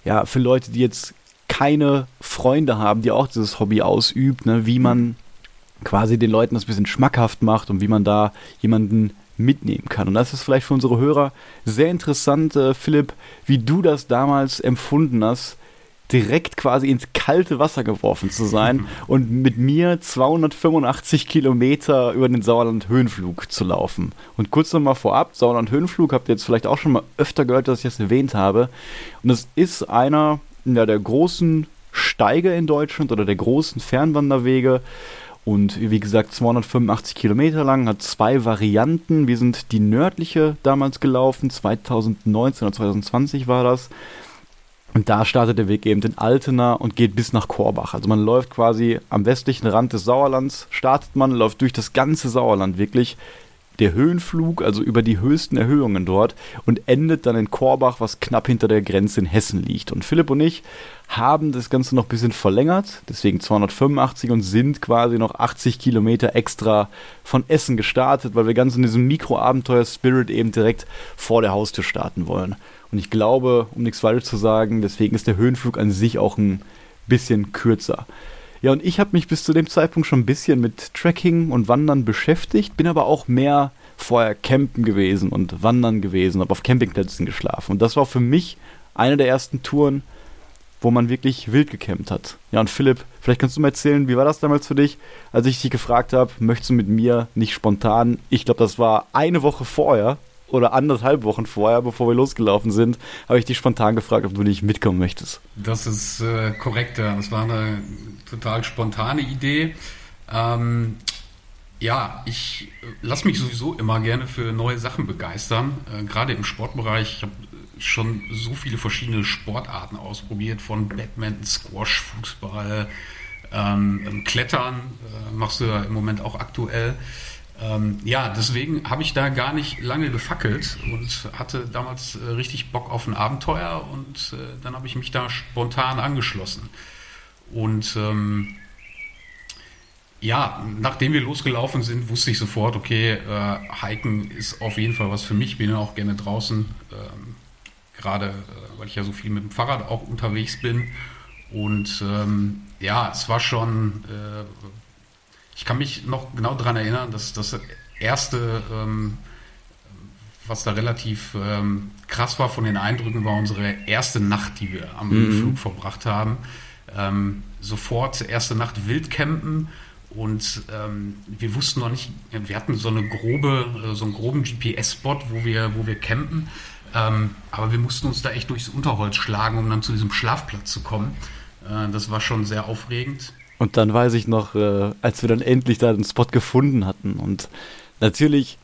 ja für Leute, die jetzt keine Freunde haben, die auch dieses Hobby ausübt, ne, wie man quasi den Leuten das ein bisschen schmackhaft macht und wie man da jemanden mitnehmen kann. Und das ist vielleicht für unsere Hörer sehr interessant, äh, Philipp, wie du das damals empfunden hast, direkt quasi ins kalte Wasser geworfen zu sein mhm. und mit mir 285 Kilometer über den Sauerland-Höhenflug zu laufen. Und kurz nochmal vorab, Sauerland-Höhenflug habt ihr jetzt vielleicht auch schon mal öfter gehört, dass ich das erwähnt habe. Und es ist einer ja, der großen Steige in Deutschland oder der großen Fernwanderwege. Und wie gesagt, 285 Kilometer lang, hat zwei Varianten. Wir sind die nördliche damals gelaufen, 2019 oder 2020 war das. Und da startet der Weg eben in Altena und geht bis nach Korbach. Also man läuft quasi am westlichen Rand des Sauerlands, startet man, läuft durch das ganze Sauerland wirklich. Der Höhenflug, also über die höchsten Erhöhungen dort und endet dann in Korbach, was knapp hinter der Grenze in Hessen liegt. Und Philipp und ich haben das Ganze noch ein bisschen verlängert, deswegen 285 und sind quasi noch 80 Kilometer extra von Essen gestartet, weil wir ganz in diesem Mikroabenteuer-Spirit eben direkt vor der Haustür starten wollen. Und ich glaube, um nichts falsch zu sagen, deswegen ist der Höhenflug an sich auch ein bisschen kürzer. Ja, und ich habe mich bis zu dem Zeitpunkt schon ein bisschen mit Trekking und Wandern beschäftigt, bin aber auch mehr vorher campen gewesen und wandern gewesen, habe auf Campingplätzen geschlafen. Und das war für mich eine der ersten Touren, wo man wirklich wild gecampt hat. Ja, und Philipp, vielleicht kannst du mir erzählen, wie war das damals für dich, als ich dich gefragt habe, möchtest du mit mir nicht spontan, ich glaube, das war eine Woche vorher, oder anderthalb Wochen vorher, bevor wir losgelaufen sind, habe ich dich spontan gefragt, ob du nicht mitkommen möchtest. Das ist äh, korrekt, ja. Das war eine total spontane Idee. Ähm, ja, ich äh, lasse mich sowieso immer gerne für neue Sachen begeistern. Äh, Gerade im Sportbereich. Ich habe schon so viele verschiedene Sportarten ausprobiert, von Badminton, Squash, Fußball, ähm, Klettern äh, machst du ja im Moment auch aktuell. Ähm, ja, deswegen habe ich da gar nicht lange gefackelt und hatte damals äh, richtig Bock auf ein Abenteuer und äh, dann habe ich mich da spontan angeschlossen. Und ähm, ja, nachdem wir losgelaufen sind, wusste ich sofort, okay, äh, Hiken ist auf jeden Fall was für mich. Bin ja auch gerne draußen, ähm, gerade äh, weil ich ja so viel mit dem Fahrrad auch unterwegs bin. Und ähm, ja, es war schon äh, ich kann mich noch genau daran erinnern, dass das erste, ähm, was da relativ ähm, krass war von den Eindrücken, war unsere erste Nacht, die wir am mhm. Flug verbracht haben. Ähm, sofort erste Nacht Wildcampen und ähm, wir wussten noch nicht, wir hatten so eine grobe, äh, so einen groben GPS-Spot, wo wir, wo wir campen. Ähm, aber wir mussten uns da echt durchs Unterholz schlagen, um dann zu diesem Schlafplatz zu kommen. Äh, das war schon sehr aufregend. Und dann weiß ich noch, äh, als wir dann endlich da den Spot gefunden hatten. Und natürlich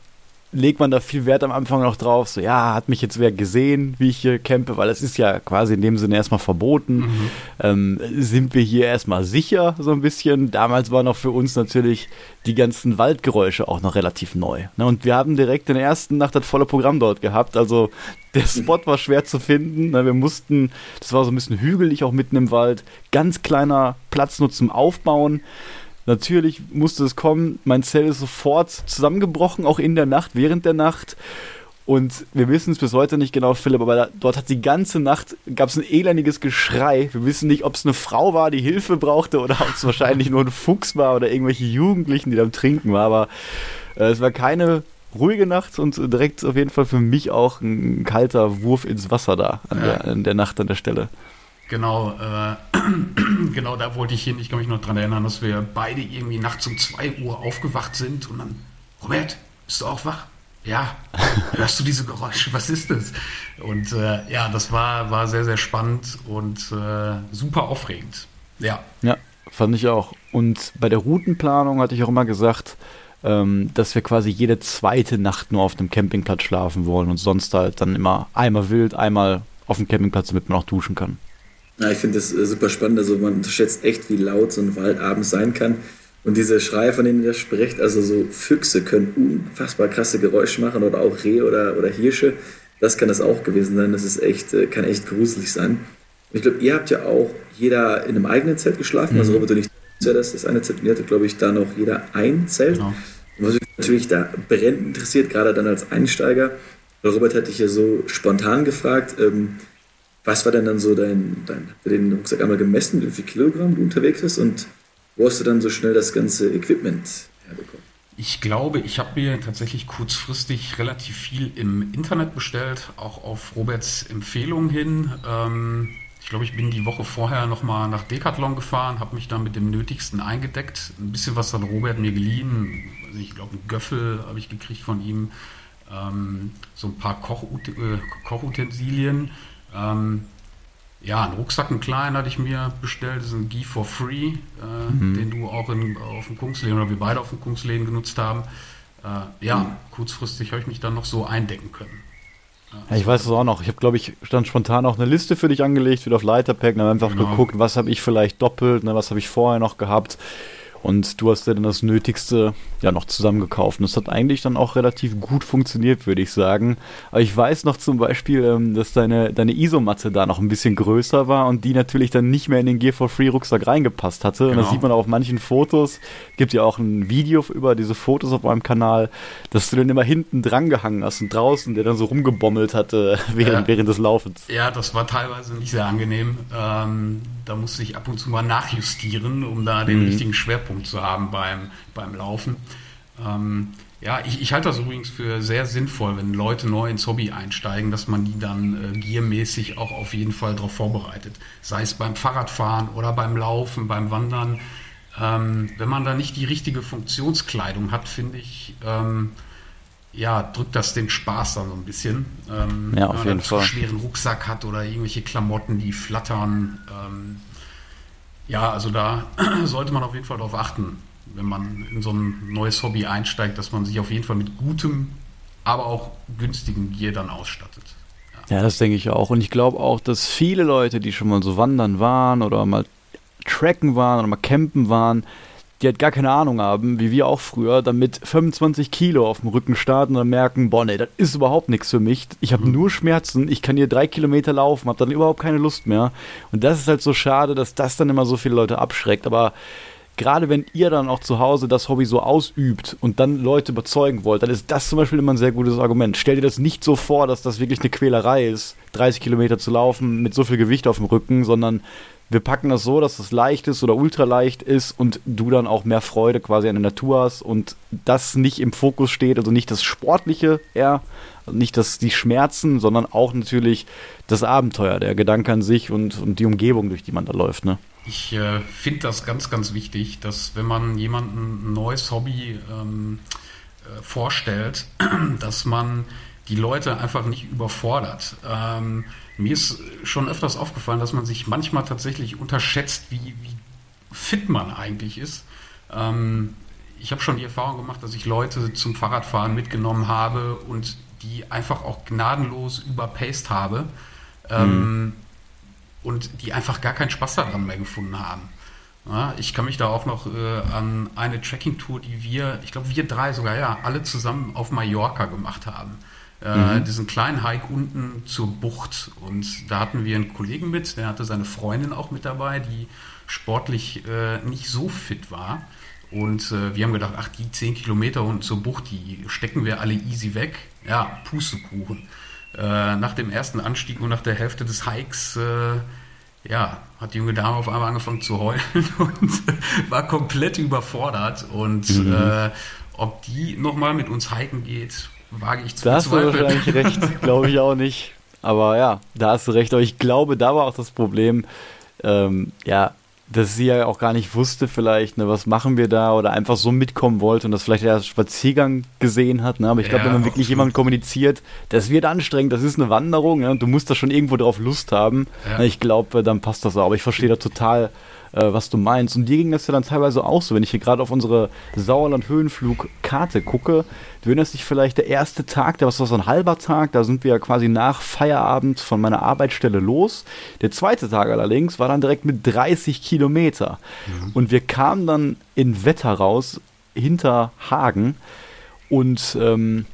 legt man da viel Wert am Anfang noch drauf, so ja, hat mich jetzt wer gesehen, wie ich hier campe, weil es ist ja quasi in dem Sinne erstmal verboten. Mhm. Ähm, sind wir hier erstmal sicher, so ein bisschen. Damals waren noch für uns natürlich die ganzen Waldgeräusche auch noch relativ neu. Ne? Und wir haben direkt in der ersten Nacht das volle Programm dort gehabt. Also der Spot war schwer zu finden. Ne? Wir mussten, das war so ein bisschen hügelig auch mitten im Wald, ganz kleiner Platz nur zum Aufbauen. Natürlich musste es kommen. Mein Zell ist sofort zusammengebrochen, auch in der Nacht, während der Nacht. Und wir wissen es bis heute nicht genau, Philipp, aber da, dort hat die ganze Nacht, gab es ein elendiges Geschrei. Wir wissen nicht, ob es eine Frau war, die Hilfe brauchte oder ob es wahrscheinlich nur ein Fuchs war oder irgendwelche Jugendlichen, die da am Trinken waren. Aber äh, es war keine ruhige Nacht und direkt auf jeden Fall für mich auch ein kalter Wurf ins Wasser da an, der, an der Nacht an der Stelle. Genau, äh, genau da wollte ich hin. Ich kann mich noch daran erinnern, dass wir beide irgendwie nachts um 2 Uhr aufgewacht sind und dann, Robert, bist du auch wach? Ja, hörst du diese Geräusche? Was ist das? Und äh, ja, das war, war sehr, sehr spannend und äh, super aufregend. Ja. Ja, fand ich auch. Und bei der Routenplanung hatte ich auch immer gesagt, ähm, dass wir quasi jede zweite Nacht nur auf dem Campingplatz schlafen wollen und sonst halt dann immer einmal wild, einmal auf dem Campingplatz, damit man auch duschen kann. Ja, ich finde das äh, super spannend. Also man unterschätzt echt, wie laut so ein Wald abends sein kann. Und diese Schreie, von denen ihr spricht, also so Füchse können unfassbar krasse Geräusche machen oder auch Rehe oder, oder Hirsche. Das kann das auch gewesen sein. Das ist echt, äh, kann echt gruselig sein. Und ich glaube, ihr habt ja auch jeder in einem eigenen Zelt geschlafen. Also mhm. Also Robert und ich, das ist das eine Zelt. Und ihr hattet, glaube ich, da noch jeder ein Zelt. Genau. Was mich natürlich da brennend interessiert, gerade dann als Einsteiger, Robert hatte ich ja so spontan gefragt, ähm, was war denn dann so dein, dein habt ihr den Rucksack einmal gemessen, wie viel Kilogramm du unterwegs bist und wo hast du dann so schnell das ganze Equipment herbekommen? Ich glaube, ich habe mir tatsächlich kurzfristig relativ viel im Internet bestellt, auch auf Roberts Empfehlung hin. Ähm, ich glaube, ich bin die Woche vorher nochmal nach Decathlon gefahren, habe mich da mit dem Nötigsten eingedeckt. Ein bisschen was hat Robert mir geliehen. Also ich glaube, einen Göffel habe ich gekriegt von ihm. Ähm, so ein paar Kochut äh, Kochutensilien. Ähm, ja, einen Rucksack, einen kleinen hatte ich mir bestellt. Das ist ein Gi for Free, äh, mhm. den du auch in, auf dem Kungsleden oder wir beide auf dem Kungsleden genutzt haben. Äh, ja, mhm. kurzfristig habe ich mich dann noch so eindecken können. Ja, ich weiß es auch noch. Ich habe, glaube ich, stand spontan auch eine Liste für dich angelegt, wieder auf Leiterpack, und habe einfach genau. geguckt, was habe ich vielleicht doppelt, ne, was habe ich vorher noch gehabt. Und du hast dir dann das Nötigste ja noch zusammengekauft. Und das hat eigentlich dann auch relativ gut funktioniert, würde ich sagen. Aber ich weiß noch zum Beispiel, ähm, dass deine, deine Isomatte da noch ein bisschen größer war und die natürlich dann nicht mehr in den Gear for Free Rucksack reingepasst hatte. Genau. Und das genau. sieht man auch auf manchen Fotos. Gibt ja auch ein Video über diese Fotos auf meinem Kanal, dass du dann immer hinten dran gehangen hast und draußen, der dann so rumgebommelt hatte während, ja. während des Laufens. Ja, das war teilweise nicht sehr angenehm. Ähm, da musste ich ab und zu mal nachjustieren, um da den mhm. richtigen Schwerpunkt zu haben beim, beim Laufen. Ähm, ja, ich, ich, halte das übrigens für sehr sinnvoll, wenn Leute neu ins Hobby einsteigen, dass man die dann äh, giermäßig auch auf jeden Fall darauf vorbereitet. Sei es beim Fahrradfahren oder beim Laufen, beim Wandern. Ähm, wenn man da nicht die richtige Funktionskleidung hat, finde ich, ähm, ja, drückt das den Spaß dann so ein bisschen. Ähm, ja, auf jeden Fall. Einen schweren Rucksack hat oder irgendwelche Klamotten, die flattern. Ähm, ja, also da sollte man auf jeden Fall darauf achten wenn man in so ein neues Hobby einsteigt, dass man sich auf jeden Fall mit gutem, aber auch günstigem Gear dann ausstattet. Ja, ja das denke ich auch. Und ich glaube auch, dass viele Leute, die schon mal so wandern waren oder mal tracken waren oder mal campen waren, die halt gar keine Ahnung haben, wie wir auch früher, dann mit 25 Kilo auf dem Rücken starten und dann merken, boah, nee, das ist überhaupt nichts für mich. Ich habe mhm. nur Schmerzen, ich kann hier drei Kilometer laufen, habe dann überhaupt keine Lust mehr. Und das ist halt so schade, dass das dann immer so viele Leute abschreckt. Aber gerade wenn ihr dann auch zu Hause das Hobby so ausübt und dann Leute überzeugen wollt, dann ist das zum Beispiel immer ein sehr gutes Argument. Stell dir das nicht so vor, dass das wirklich eine Quälerei ist, 30 Kilometer zu laufen mit so viel Gewicht auf dem Rücken, sondern wir packen das so, dass es leicht ist oder ultraleicht ist und du dann auch mehr Freude quasi an der Natur hast und das nicht im Fokus steht, also nicht das Sportliche eher, also nicht das, die Schmerzen, sondern auch natürlich das Abenteuer, der Gedanke an sich und, und die Umgebung, durch die man da läuft. Ne? Ich äh, finde das ganz, ganz wichtig, dass wenn man jemandem ein neues Hobby ähm, äh, vorstellt, dass man die Leute einfach nicht überfordert. Ähm, mir ist schon öfters aufgefallen, dass man sich manchmal tatsächlich unterschätzt, wie, wie fit man eigentlich ist. Ähm, ich habe schon die Erfahrung gemacht, dass ich Leute zum Fahrradfahren mitgenommen habe und die einfach auch gnadenlos überpaced habe. Ähm, mhm und die einfach gar keinen Spaß daran mehr gefunden haben. Ja, ich kann mich da auch noch äh, an eine Tracking-Tour, die wir, ich glaube wir drei sogar, ja, alle zusammen auf Mallorca gemacht haben. Äh, mhm. Diesen kleinen Hike unten zur Bucht. Und da hatten wir einen Kollegen mit, der hatte seine Freundin auch mit dabei, die sportlich äh, nicht so fit war. Und äh, wir haben gedacht, ach, die 10 Kilometer unten zur Bucht, die stecken wir alle easy weg. Ja, Pustekuchen. Äh, nach dem ersten Anstieg und nach der Hälfte des Hikes, äh, ja, hat die junge Dame auf einmal angefangen zu heulen und war komplett überfordert. Und mhm. äh, ob die nochmal mit uns hiken geht, wage ich zu Da hast du wahrscheinlich recht, glaube ich auch nicht. Aber ja, da hast du recht. Aber ich glaube, da war auch das Problem, ähm, ja, dass sie ja auch gar nicht wusste, vielleicht, ne, was machen wir da oder einfach so mitkommen wollte und das vielleicht erst Spaziergang gesehen hat. Ne? Aber ich glaube, ja, wenn man wirklich jemandem kommuniziert, das wird anstrengend, das ist eine Wanderung ja, und du musst da schon irgendwo drauf Lust haben, ja. ne, ich glaube, dann passt das auch. Aber ich verstehe da total, äh, was du meinst. Und dir ging das ja dann teilweise auch so, wenn ich hier gerade auf unsere Sauerland-Höhenflug-Karte gucke. Du erinnerst dich vielleicht, der erste Tag, der war so ein halber Tag, da sind wir ja quasi nach Feierabend von meiner Arbeitsstelle los. Der zweite Tag allerdings war dann direkt mit 30 Kilometer. Mhm. Und wir kamen dann in Wetter raus, hinter Hagen. Und ähm,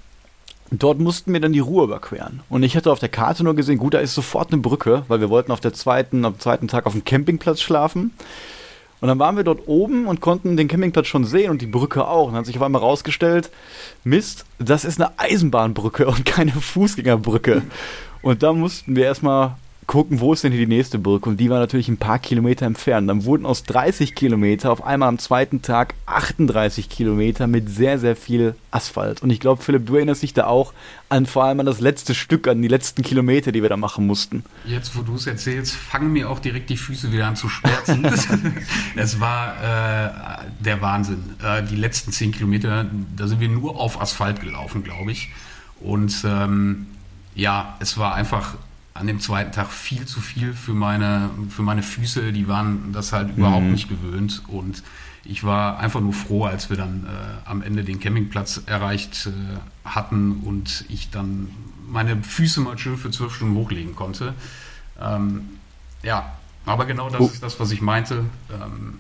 Dort mussten wir dann die Ruhr überqueren. Und ich hatte auf der Karte nur gesehen, gut, da ist sofort eine Brücke, weil wir wollten auf der zweiten, am zweiten Tag auf dem Campingplatz schlafen. Und dann waren wir dort oben und konnten den Campingplatz schon sehen und die Brücke auch. Und dann hat sich auf einmal rausgestellt, Mist, das ist eine Eisenbahnbrücke und keine Fußgängerbrücke. Und da mussten wir erstmal gucken, wo ist denn hier die nächste Brücke? Und die war natürlich ein paar Kilometer entfernt. Dann wurden aus 30 Kilometer auf einmal am zweiten Tag 38 Kilometer mit sehr, sehr viel Asphalt. Und ich glaube, Philipp, du erinnerst dich da auch an vor allem an das letzte Stück, an die letzten Kilometer, die wir da machen mussten. Jetzt, wo du es erzählst, fangen mir auch direkt die Füße wieder an zu schmerzen. es war äh, der Wahnsinn. Äh, die letzten 10 Kilometer, da sind wir nur auf Asphalt gelaufen, glaube ich. Und ähm, ja, es war einfach an dem zweiten Tag viel zu viel für meine, für meine Füße. Die waren das halt überhaupt mhm. nicht gewöhnt. Und ich war einfach nur froh, als wir dann äh, am Ende den Campingplatz erreicht äh, hatten und ich dann meine Füße mal schön für zwölf Stunden hochlegen konnte. Ähm, ja, aber genau das oh. ist das, was ich meinte. Ähm,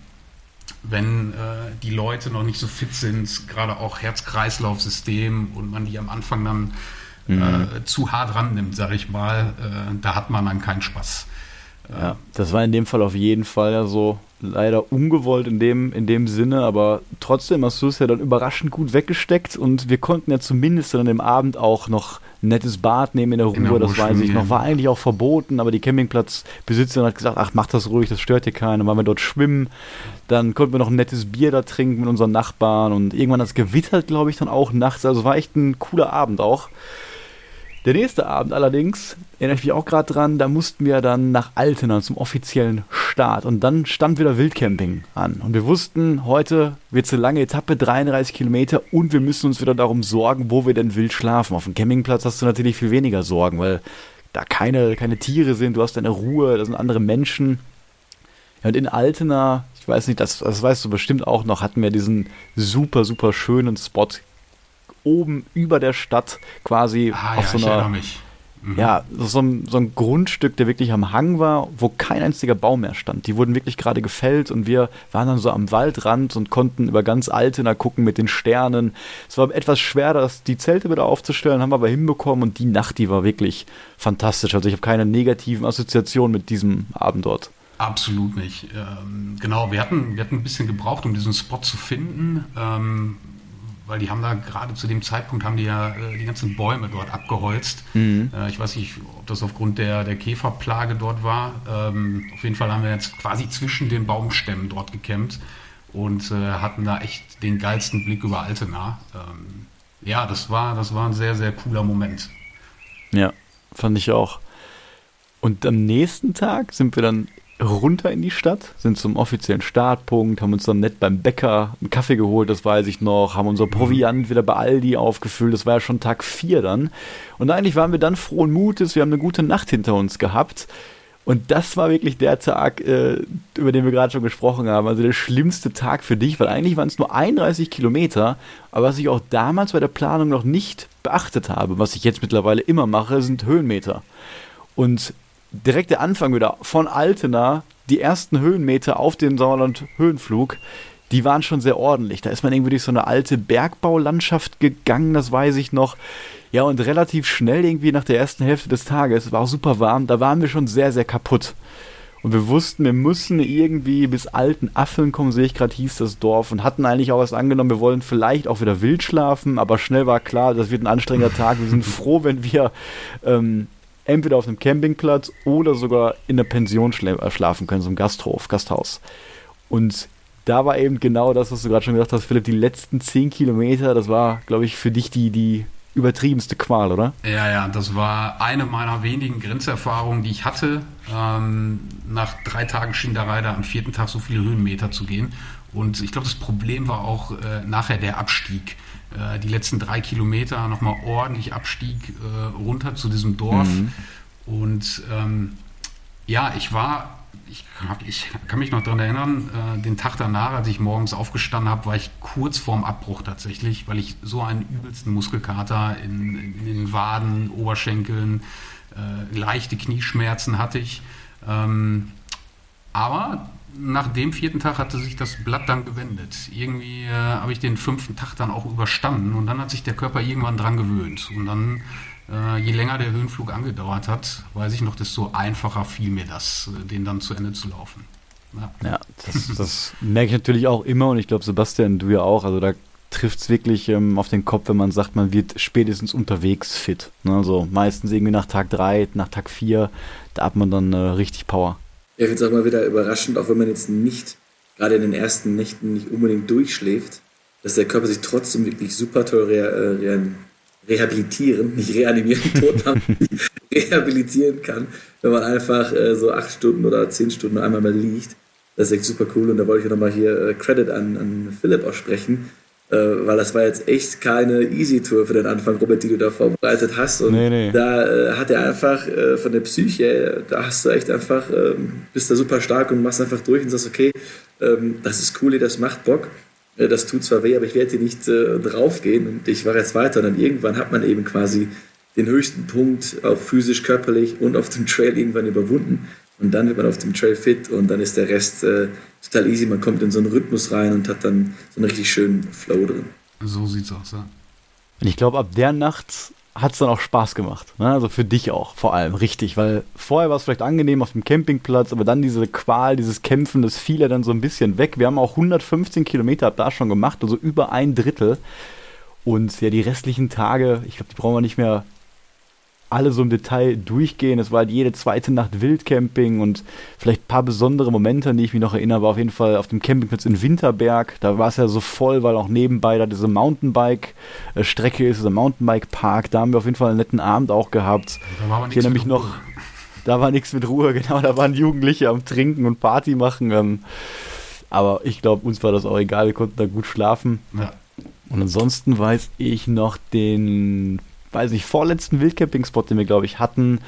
wenn äh, die Leute noch nicht so fit sind, gerade auch Herz-Kreislauf-System und man die am Anfang dann mhm. äh, zu hart rannimmt, sage ich mal, äh, da hat man dann keinen Spaß. Ja, das war in dem Fall auf jeden Fall ja so leider ungewollt in dem, in dem Sinne, aber trotzdem hast du es ja dann überraschend gut weggesteckt und wir konnten ja zumindest dann an dem Abend auch noch ein nettes Bad nehmen in der Ruhe, in der das weiß ich noch. War eigentlich auch verboten, aber die Campingplatzbesitzerin hat gesagt, ach, mach das ruhig, das stört dir keinen. Dann waren wir dort schwimmen, dann konnten wir noch ein nettes Bier da trinken mit unseren Nachbarn und irgendwann hat es gewittert, glaube ich, dann auch nachts. Also war echt ein cooler Abend auch. Der nächste Abend allerdings, erinnere ich mich auch gerade dran, da mussten wir dann nach Altena zum offiziellen Start und dann stand wieder Wildcamping an. Und wir wussten, heute wird es eine lange Etappe, 33 Kilometer und wir müssen uns wieder darum sorgen, wo wir denn wild schlafen. Auf dem Campingplatz hast du natürlich viel weniger Sorgen, weil da keine, keine Tiere sind, du hast deine Ruhe, da sind andere Menschen. Ja, und in Altena, ich weiß nicht, das, das weißt du bestimmt auch noch, hatten wir diesen super, super schönen Spot oben über der Stadt quasi ah, auf ja, so einer. Mhm. Ja, so ein, so ein Grundstück, der wirklich am Hang war, wo kein einziger Baum mehr stand. Die wurden wirklich gerade gefällt und wir waren dann so am Waldrand und konnten über ganz Altena gucken mit den Sternen. Es war etwas schwer, das, die Zelte wieder aufzustellen, haben wir aber hinbekommen und die Nacht, die war wirklich fantastisch. Also ich habe keine negativen Assoziationen mit diesem Abend dort. Absolut nicht. Ähm, genau, wir hatten, wir hatten ein bisschen gebraucht, um diesen Spot zu finden. Ähm, weil die haben da gerade zu dem Zeitpunkt haben die ja äh, die ganzen Bäume dort abgeholzt. Mhm. Äh, ich weiß nicht, ob das aufgrund der, der Käferplage dort war. Ähm, auf jeden Fall haben wir jetzt quasi zwischen den Baumstämmen dort gekämmt und äh, hatten da echt den geilsten Blick über Altena. Ähm, ja, das war, das war ein sehr, sehr cooler Moment. Ja, fand ich auch. Und am nächsten Tag sind wir dann runter in die Stadt, sind zum offiziellen Startpunkt, haben uns dann nett beim Bäcker einen Kaffee geholt, das weiß ich noch, haben unser Proviant wieder bei Aldi aufgefüllt, das war ja schon Tag 4 dann. Und eigentlich waren wir dann frohen Mutes, wir haben eine gute Nacht hinter uns gehabt. Und das war wirklich der Tag, äh, über den wir gerade schon gesprochen haben. Also der schlimmste Tag für dich, weil eigentlich waren es nur 31 Kilometer. Aber was ich auch damals bei der Planung noch nicht beachtet habe, was ich jetzt mittlerweile immer mache, sind Höhenmeter. Und direkt der Anfang wieder von Altena, die ersten Höhenmeter auf den Sauerland-Höhenflug, die waren schon sehr ordentlich. Da ist man irgendwie durch so eine alte Bergbaulandschaft gegangen, das weiß ich noch. Ja, und relativ schnell irgendwie nach der ersten Hälfte des Tages, war auch super warm, da waren wir schon sehr, sehr kaputt. Und wir wussten, wir müssen irgendwie bis alten Affeln kommen, sehe ich gerade, hieß das Dorf. Und hatten eigentlich auch was angenommen, wir wollen vielleicht auch wieder wild schlafen, aber schnell war klar, das wird ein anstrengender Tag. Wir sind froh, wenn wir ähm, entweder auf einem Campingplatz oder sogar in der Pension schla äh, schlafen können, so einem Gasthof, Gasthaus. Und da war eben genau das, was du gerade schon gesagt hast, Philipp, die letzten zehn Kilometer, das war, glaube ich, für dich die, die übertriebenste Qual, oder? Ja, ja, das war eine meiner wenigen Grenzerfahrungen, die ich hatte, ähm, nach drei Tagen Schinderei da am vierten Tag so viele Höhenmeter zu gehen. Und ich glaube, das Problem war auch äh, nachher der Abstieg. Äh, die letzten drei Kilometer nochmal ordentlich Abstieg äh, runter zu diesem Dorf. Mhm. Und ähm, ja, ich war, ich, ich, kann mich noch daran erinnern, äh, den Tag danach, als ich morgens aufgestanden habe, war ich kurz vorm Abbruch tatsächlich, weil ich so einen übelsten Muskelkater in, in den Waden, Oberschenkeln, äh, leichte Knieschmerzen hatte ich. Ähm, aber nach dem vierten Tag hatte sich das Blatt dann gewendet. Irgendwie äh, habe ich den fünften Tag dann auch überstanden und dann hat sich der Körper irgendwann dran gewöhnt. Und dann, äh, je länger der Höhenflug angedauert hat, weiß ich noch, desto einfacher fiel mir das, äh, den dann zu Ende zu laufen. Ja, ja das, das merke ich natürlich auch immer und ich glaube, Sebastian, du ja auch. Also da trifft es wirklich ähm, auf den Kopf, wenn man sagt, man wird spätestens unterwegs fit. Ne? Also meistens irgendwie nach Tag 3, nach Tag 4, da hat man dann äh, richtig Power. Ja, ich finde es auch mal wieder überraschend, auch wenn man jetzt nicht, gerade in den ersten Nächten, nicht unbedingt durchschläft, dass der Körper sich trotzdem wirklich super toll re äh, re rehabilitieren, nicht reanimieren, tot rehabilitieren kann, wenn man einfach äh, so acht Stunden oder zehn Stunden einmal mal liegt. Das ist echt super cool und da wollte ich nochmal hier äh, Credit an, an Philipp aussprechen, weil das war jetzt echt keine Easy-Tour für den Anfang, Robert, die du da vorbereitet hast. Und nee, nee. da äh, hat er einfach äh, von der Psyche, da hast du echt einfach, ähm, bist da super stark und machst einfach durch und sagst, okay, ähm, das ist cool, das macht Bock. Äh, das tut zwar weh, aber ich werde hier nicht äh, draufgehen und ich war jetzt weiter. Und dann irgendwann hat man eben quasi den höchsten Punkt, auch physisch, körperlich und auf dem Trail irgendwann überwunden. Und dann wird man auf dem Trail fit und dann ist der Rest äh, total easy. Man kommt in so einen Rhythmus rein und hat dann so einen richtig schönen Flow drin. So sieht's aus, ja. Und ich glaube, ab der Nacht hat es dann auch Spaß gemacht. Ne? Also für dich auch vor allem, richtig. Weil vorher war es vielleicht angenehm auf dem Campingplatz, aber dann diese Qual, dieses Kämpfen, das fiel ja dann so ein bisschen weg. Wir haben auch 115 Kilometer ab da schon gemacht, also über ein Drittel. Und ja, die restlichen Tage, ich glaube, die brauchen wir nicht mehr alle so im Detail durchgehen. Es war halt jede zweite Nacht Wildcamping und vielleicht ein paar besondere Momente, an die ich mich noch erinnere, war auf jeden Fall auf dem Campingplatz in Winterberg. Da war es ja so voll, weil auch nebenbei da diese Mountainbike-Strecke ist, dieser Mountainbike-Park. Da haben wir auf jeden Fall einen netten Abend auch gehabt. Da war ich erinnere mich noch, da war nichts mit Ruhe, genau, da waren Jugendliche am Trinken und Party machen. Ähm, aber ich glaube, uns war das auch egal, wir konnten da gut schlafen. Ja. Und ansonsten weiß ich noch den weiß nicht, vorletzten Wildcamping-Spot, den wir, glaube ich, hatten,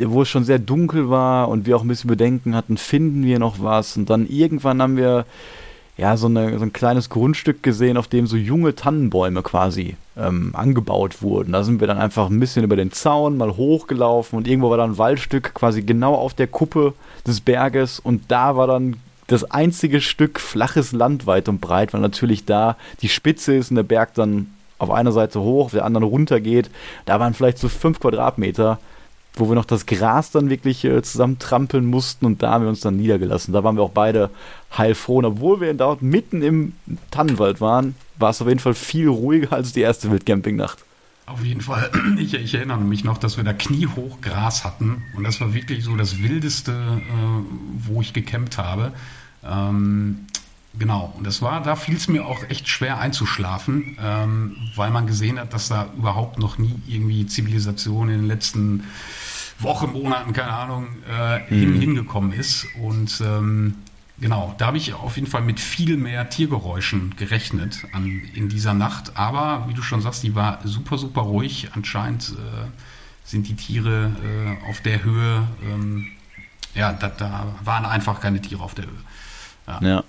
wo es schon sehr dunkel war und wir auch ein bisschen Bedenken hatten, finden wir noch was. Und dann irgendwann haben wir ja so, eine, so ein kleines Grundstück gesehen, auf dem so junge Tannenbäume quasi ähm, angebaut wurden. Da sind wir dann einfach ein bisschen über den Zaun mal hochgelaufen und irgendwo war dann ein Waldstück quasi genau auf der Kuppe des Berges und da war dann das einzige Stück flaches Land weit und breit, weil natürlich da die Spitze ist und der Berg dann auf einer Seite hoch, auf der anderen runter geht. Da waren vielleicht so fünf Quadratmeter, wo wir noch das Gras dann wirklich äh, zusammentrampeln mussten und da haben wir uns dann niedergelassen. Da waren wir auch beide heilfroh. Und obwohl wir dort mitten im Tannenwald waren, war es auf jeden Fall viel ruhiger als die erste Wildcampingnacht. Auf jeden Fall. Ich, ich, erinnere mich noch, dass wir da kniehoch Gras hatten und das war wirklich so das Wildeste, äh, wo ich gecampt habe. Ähm, Genau, und das war, da fiel es mir auch echt schwer einzuschlafen, ähm, weil man gesehen hat, dass da überhaupt noch nie irgendwie Zivilisation in den letzten Wochen, Monaten, keine Ahnung, äh, mhm. hingekommen ist. Und ähm, genau, da habe ich auf jeden Fall mit viel mehr Tiergeräuschen gerechnet an, in dieser Nacht. Aber wie du schon sagst, die war super, super ruhig. Anscheinend äh, sind die Tiere äh, auf der Höhe, ähm, ja, da, da, waren einfach keine Tiere auf der Höhe. ja. ja.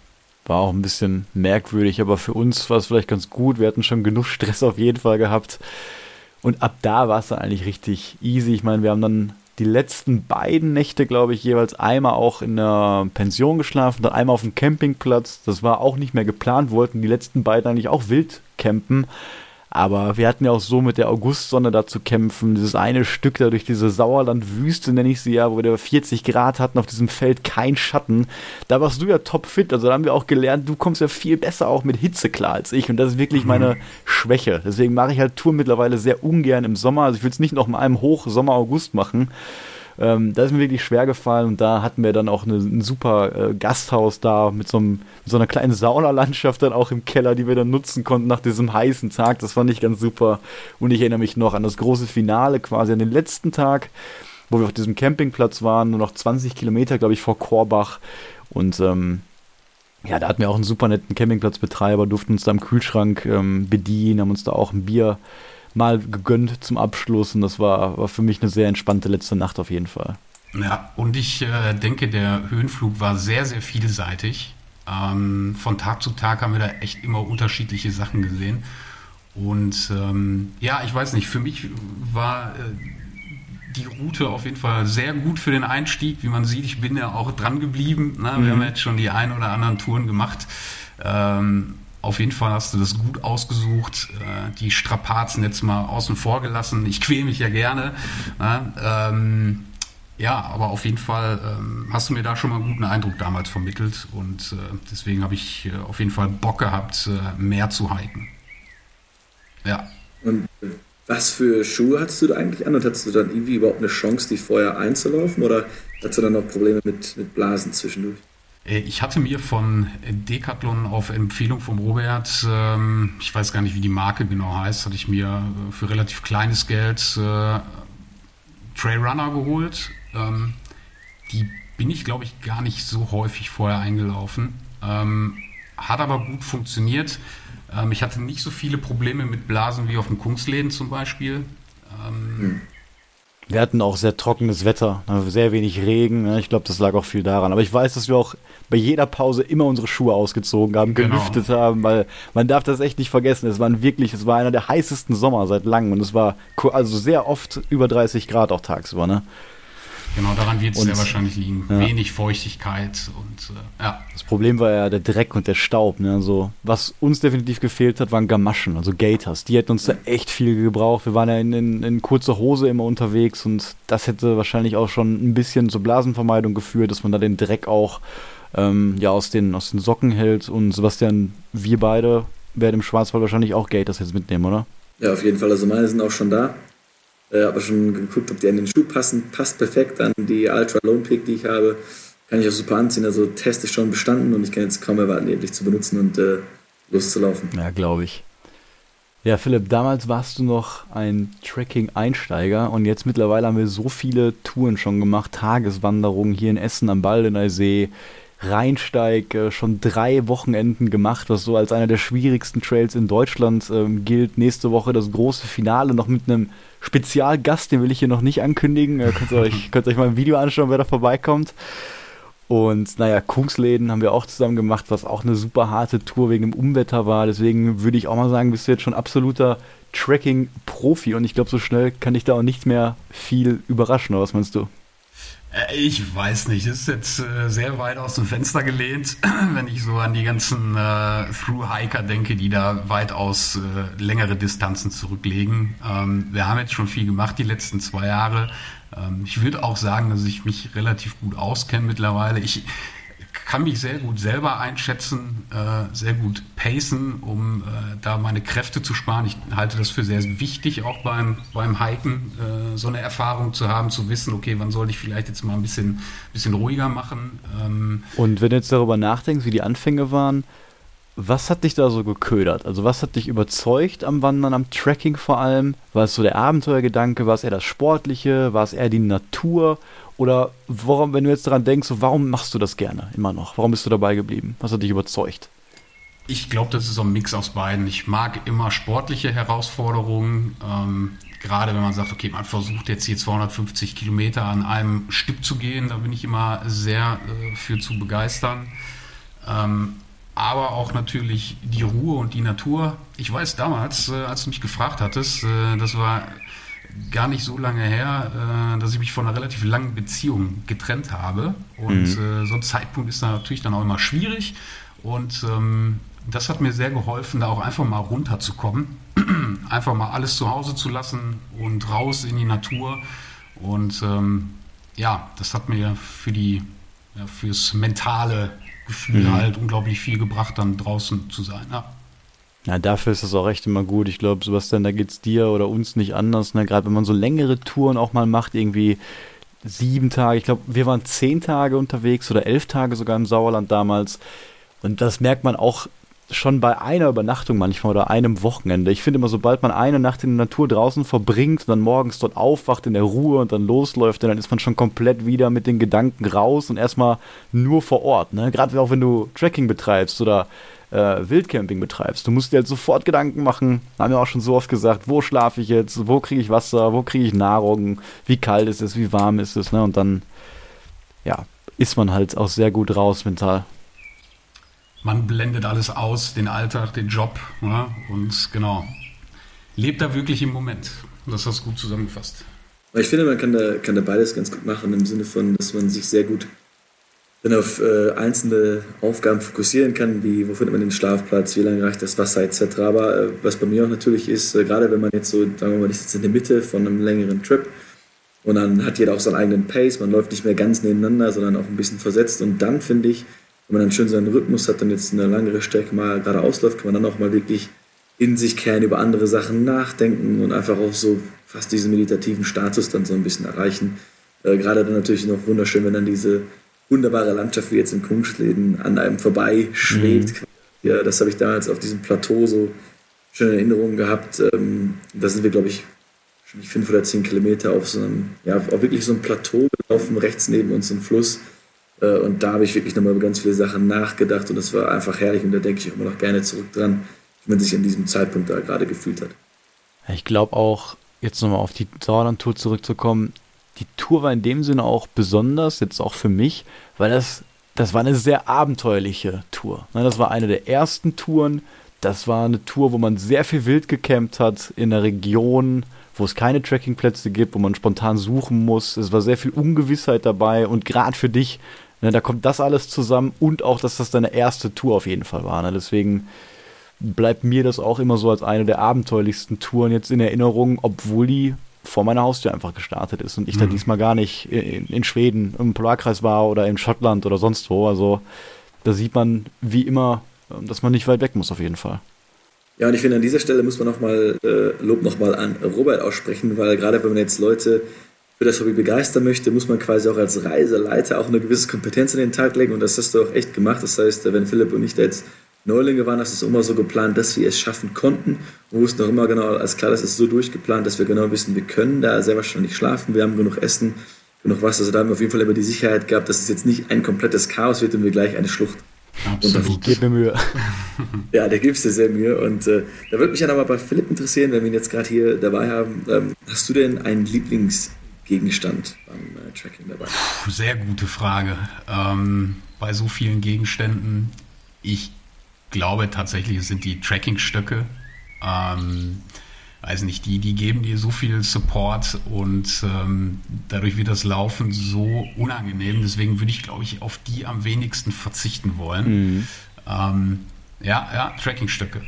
War auch ein bisschen merkwürdig, aber für uns war es vielleicht ganz gut. Wir hatten schon genug Stress auf jeden Fall gehabt. Und ab da war es dann eigentlich richtig easy. Ich meine, wir haben dann die letzten beiden Nächte, glaube ich, jeweils einmal auch in der Pension geschlafen, dann einmal auf dem Campingplatz. Das war auch nicht mehr geplant, wollten die letzten beiden eigentlich auch wild campen. Aber wir hatten ja auch so mit der Augustsonne da zu kämpfen. Dieses eine Stück da durch diese Sauerlandwüste, nenne ich sie ja, wo wir 40 Grad hatten, auf diesem Feld kein Schatten. Da warst du ja topfit. Also da haben wir auch gelernt, du kommst ja viel besser auch mit Hitze klar als ich. Und das ist wirklich mhm. meine Schwäche. Deswegen mache ich halt Touren mittlerweile sehr ungern im Sommer. Also ich will es nicht noch mal einem Hoch Sommer, August machen. Ähm, da ist mir wirklich schwer gefallen und da hatten wir dann auch eine, ein super äh, Gasthaus da mit so, einem, mit so einer kleinen Saunalandschaft dann auch im Keller, die wir dann nutzen konnten nach diesem heißen Tag. Das fand ich ganz super und ich erinnere mich noch an das große Finale quasi an den letzten Tag, wo wir auf diesem Campingplatz waren, nur noch 20 Kilometer, glaube ich, vor Korbach und ähm, ja, da hatten wir auch einen super netten Campingplatzbetreiber, durften uns da im Kühlschrank ähm, bedienen, haben uns da auch ein Bier mal gegönnt zum Abschluss und das war, war für mich eine sehr entspannte letzte Nacht auf jeden Fall. Ja, und ich äh, denke, der Höhenflug war sehr, sehr vielseitig. Ähm, von Tag zu Tag haben wir da echt immer unterschiedliche Sachen gesehen. Und ähm, ja, ich weiß nicht, für mich war äh, die Route auf jeden Fall sehr gut für den Einstieg. Wie man sieht, ich bin ja auch dran geblieben. Ne? Wir mhm. haben jetzt schon die ein oder anderen Touren gemacht. Ähm, auf jeden Fall hast du das gut ausgesucht, äh, die Strapazen jetzt mal außen vor gelassen. Ich quäle mich ja gerne. Ne? Ähm, ja, aber auf jeden Fall ähm, hast du mir da schon mal einen guten Eindruck damals vermittelt und äh, deswegen habe ich äh, auf jeden Fall Bock gehabt, äh, mehr zu hiken. Ja. Und was für Schuhe hattest du da eigentlich an und hattest du dann irgendwie überhaupt eine Chance, die vorher einzulaufen oder hattest du dann noch Probleme mit, mit Blasen zwischendurch? Äh, ich hatte mir von Decathlon auf Empfehlung vom Robert, ähm, ich weiß gar nicht, wie die Marke genau heißt, hatte ich mir äh, für relativ kleines Geld äh, Trailrunner geholt. Ähm, die bin ich, glaube ich, gar nicht so häufig vorher eingelaufen. Ähm, hat aber gut funktioniert. ich hatte nicht so viele Probleme mit Blasen wie auf dem Kungsläden zum Beispiel. Hm. Wir hatten auch sehr trockenes Wetter, ne, sehr wenig Regen. Ne. Ich glaube, das lag auch viel daran. Aber ich weiß, dass wir auch bei jeder Pause immer unsere Schuhe ausgezogen haben, genau. gelüftet haben, weil man darf das echt nicht vergessen. Es waren wirklich, es war einer der heißesten Sommer seit langem und es war also sehr oft über 30 Grad auch tagsüber. Ne? Genau, daran wird es sehr wahrscheinlich liegen. Ja. Wenig Feuchtigkeit und äh, ja. Das Problem war ja der Dreck und der Staub. Ne? Also, was uns definitiv gefehlt hat, waren Gamaschen, also Gators. Die hätten uns da echt viel gebraucht. Wir waren ja in, in, in kurzer Hose immer unterwegs und das hätte wahrscheinlich auch schon ein bisschen zur Blasenvermeidung geführt, dass man da den Dreck auch ähm, ja, aus, den, aus den Socken hält. Und Sebastian, wir beide werden im Schwarzwald wahrscheinlich auch Gators jetzt mitnehmen, oder? Ja, auf jeden Fall. Also meine sind auch schon da. Äh, habe schon geguckt, ob die an den Schuh passen. Passt perfekt an die Ultra Lone Pick, die ich habe. Kann ich auch super anziehen. Also Test ist schon bestanden und ich kann jetzt kaum erwarten, endlich zu benutzen und äh, loszulaufen. Ja, glaube ich. Ja, Philipp, damals warst du noch ein Trekking-Einsteiger und jetzt mittlerweile haben wir so viele Touren schon gemacht. Tageswanderungen hier in Essen am Baldener See, Rheinsteig, äh, schon drei Wochenenden gemacht, was so als einer der schwierigsten Trails in Deutschland ähm, gilt. Nächste Woche das große Finale noch mit einem Spezialgast, den will ich hier noch nicht ankündigen. Äh, könnt, ihr euch, könnt ihr euch mal ein Video anschauen, wer da vorbeikommt. Und naja, Kungsläden haben wir auch zusammen gemacht, was auch eine super harte Tour wegen dem Umwetter war. Deswegen würde ich auch mal sagen, bist du jetzt schon absoluter Tracking-Profi und ich glaube, so schnell kann dich da auch nicht mehr viel überraschen, oder was meinst du? Äh, ich weiß nicht, ist jetzt äh, sehr weit aus dem Fenster gelehnt, wenn ich so an die ganzen äh, Through-Hiker denke, die da weitaus äh, längere Distanzen zurücklegen. Ähm, wir haben jetzt schon viel gemacht die letzten zwei Jahre. Ähm, ich würde auch sagen, dass ich mich relativ gut auskenne mittlerweile. Ich, kann mich sehr gut selber einschätzen, äh, sehr gut pacen, um äh, da meine Kräfte zu sparen. Ich halte das für sehr wichtig, auch beim, beim Hiken äh, so eine Erfahrung zu haben, zu wissen, okay, wann soll ich vielleicht jetzt mal ein bisschen, bisschen ruhiger machen. Ähm Und wenn du jetzt darüber nachdenkst, wie die Anfänge waren, was hat dich da so geködert? Also was hat dich überzeugt am Wandern, am Trekking vor allem? War es so der Abenteuergedanke? War es eher das Sportliche? War es eher die Natur? Oder warum, wenn du jetzt daran denkst, so, warum machst du das gerne immer noch? Warum bist du dabei geblieben? Was hat dich überzeugt? Ich glaube, das ist so ein Mix aus beiden. Ich mag immer sportliche Herausforderungen. Ähm, gerade wenn man sagt, okay, man versucht jetzt hier 250 Kilometer an einem Stück zu gehen, da bin ich immer sehr äh, für zu begeistern. Ähm, aber auch natürlich die Ruhe und die Natur. Ich weiß damals, äh, als du mich gefragt hattest, äh, das war gar nicht so lange her, äh, dass ich mich von einer relativ langen Beziehung getrennt habe. Und mhm. äh, so ein Zeitpunkt ist da natürlich dann auch immer schwierig. Und ähm, das hat mir sehr geholfen, da auch einfach mal runterzukommen. einfach mal alles zu Hause zu lassen und raus in die Natur. Und ähm, ja, das hat mir für die, ja, fürs mentale Gefühl mhm. halt unglaublich viel gebracht, dann draußen zu sein. Ja. Ja, dafür ist das auch echt immer gut. Ich glaube, Sebastian, da geht es dir oder uns nicht anders. Ne? Gerade wenn man so längere Touren auch mal macht, irgendwie sieben Tage. Ich glaube, wir waren zehn Tage unterwegs oder elf Tage sogar im Sauerland damals. Und das merkt man auch schon bei einer Übernachtung manchmal oder einem Wochenende. Ich finde immer, sobald man eine Nacht in der Natur draußen verbringt und dann morgens dort aufwacht in der Ruhe und dann losläuft, dann ist man schon komplett wieder mit den Gedanken raus und erstmal nur vor Ort. Ne? Gerade auch wenn du Trekking betreibst oder äh, Wildcamping betreibst. Du musst dir halt sofort Gedanken machen, haben wir auch schon so oft gesagt, wo schlafe ich jetzt, wo kriege ich Wasser, wo kriege ich Nahrung, wie kalt ist es, wie warm ist es, ne? Und dann, ja, ist man halt auch sehr gut raus mental. Man blendet alles aus, den Alltag, den Job, ja? und genau, lebt da wirklich im Moment. Das hast du gut zusammengefasst. Ich finde, man kann da, kann da beides ganz gut machen, im Sinne von, dass man sich sehr gut dann auf äh, einzelne Aufgaben fokussieren kann, wie wo findet man den Schlafplatz, wie lange reicht das Wasser etc. Aber äh, was bei mir auch natürlich ist, äh, gerade wenn man jetzt so, sagen wir mal, ich sitze in der Mitte von einem längeren Trip, Und dann hat jeder auch seinen eigenen Pace, man läuft nicht mehr ganz nebeneinander, sondern auch ein bisschen versetzt. Und dann finde ich, wenn man dann schön seinen Rhythmus hat und jetzt eine langere Strecke mal gerade ausläuft, kann man dann auch mal wirklich in sich kehren, über andere Sachen nachdenken und einfach auch so fast diesen meditativen Status dann so ein bisschen erreichen. Äh, gerade dann natürlich noch wunderschön, wenn dann diese wunderbare Landschaft wie jetzt in Kungsleden an einem vorbei schwebt. Mhm. Ja, das habe ich damals auf diesem Plateau so schöne Erinnerungen gehabt. Ähm, da sind wir, glaube ich, schon fünf oder zehn Kilometer auf so einem, ja, auf wirklich so einem Plateau gelaufen, rechts neben uns ein Fluss. Äh, und da habe ich wirklich nochmal über ganz viele Sachen nachgedacht und das war einfach herrlich und da denke ich immer noch gerne zurück dran, wie man sich an diesem Zeitpunkt da gerade gefühlt hat. Ich glaube auch, jetzt nochmal auf die Sauerland-Tour zurückzukommen, die Tour war in dem Sinne auch besonders, jetzt auch für mich, weil das, das war eine sehr abenteuerliche Tour. Ne, das war eine der ersten Touren, das war eine Tour, wo man sehr viel wild gecampt hat in der Region, wo es keine Trekkingplätze gibt, wo man spontan suchen muss. Es war sehr viel Ungewissheit dabei und gerade für dich, ne, da kommt das alles zusammen und auch, dass das deine erste Tour auf jeden Fall war. Ne? Deswegen bleibt mir das auch immer so als eine der abenteuerlichsten Touren jetzt in Erinnerung, obwohl die vor meiner Haustür einfach gestartet ist und ich mhm. da diesmal gar nicht in, in, Schweden im Polarkreis war oder in Schottland oder sonst wo. Also da sieht man wie immer, dass man nicht weit weg muss auf jeden Fall. Ja, und ich finde, an dieser Stelle muss man nochmal äh, Lob nochmal an Robert aussprechen, weil gerade wenn man jetzt Leute für das Hobby begeistern möchte, muss man quasi auch als Reiseleiter auch eine gewisse Kompetenz in den Tag legen und das hast du auch echt gemacht. Das heißt, wenn Philipp und ich da jetzt Neulinge waren, hast du es immer so geplant, dass wir es schaffen konnten. Wir wussten auch immer genau, als klar, das ist so durchgeplant, dass wir genau wissen, wir können da sehr wahrscheinlich schlafen, wir haben genug Essen, genug Wasser. Also da haben wir auf jeden Fall immer die Sicherheit gehabt, dass es jetzt nicht ein komplettes Chaos wird und wir gleich eine Schlucht Absolut. Gib mir Mühe. ja, da gibst du sehr Mühe. Und äh, da würde mich ja nochmal bei Philipp interessieren, wenn wir ihn jetzt gerade hier dabei haben. Ähm, hast du denn einen Lieblingsgegenstand beim äh, Tracking dabei? Puh, sehr gute Frage. Ähm, bei so vielen Gegenständen, ich glaube tatsächlich, es sind die Trackingstöcke. Ähm, weiß nicht, die, die geben dir so viel Support und ähm, dadurch wird das Laufen so unangenehm. Deswegen würde ich, glaube ich, auf die am wenigsten verzichten wollen. Mhm. Ähm, ja, ja, Trackingstöcke.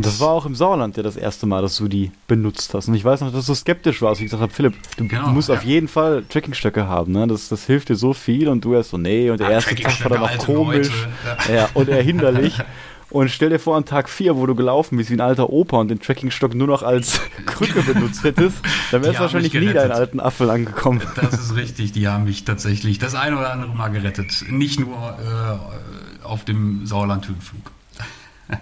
Das war auch im Sauerland ja das erste Mal, dass du die benutzt hast. Und ich weiß noch, dass du skeptisch warst. Ich gesagt habe, Philipp, du genau, musst ja. auf jeden Fall Trackingstöcke haben. Ne? Das, das hilft dir so viel. Und du erst so, nee. Und der ah, erste Tag war dann auch komisch. Ja. ja. und erhinderlich. Und stell dir vor, an Tag 4, wo du gelaufen bist wie ein alter Opa und den Trackingstock nur noch als Krücke benutzt hättest, dann wärst du wahrscheinlich nie deinen alten Apfel angekommen. Das ist richtig, die haben mich tatsächlich das eine oder andere Mal gerettet. Nicht nur äh, auf dem Sauerland-Höhenflug.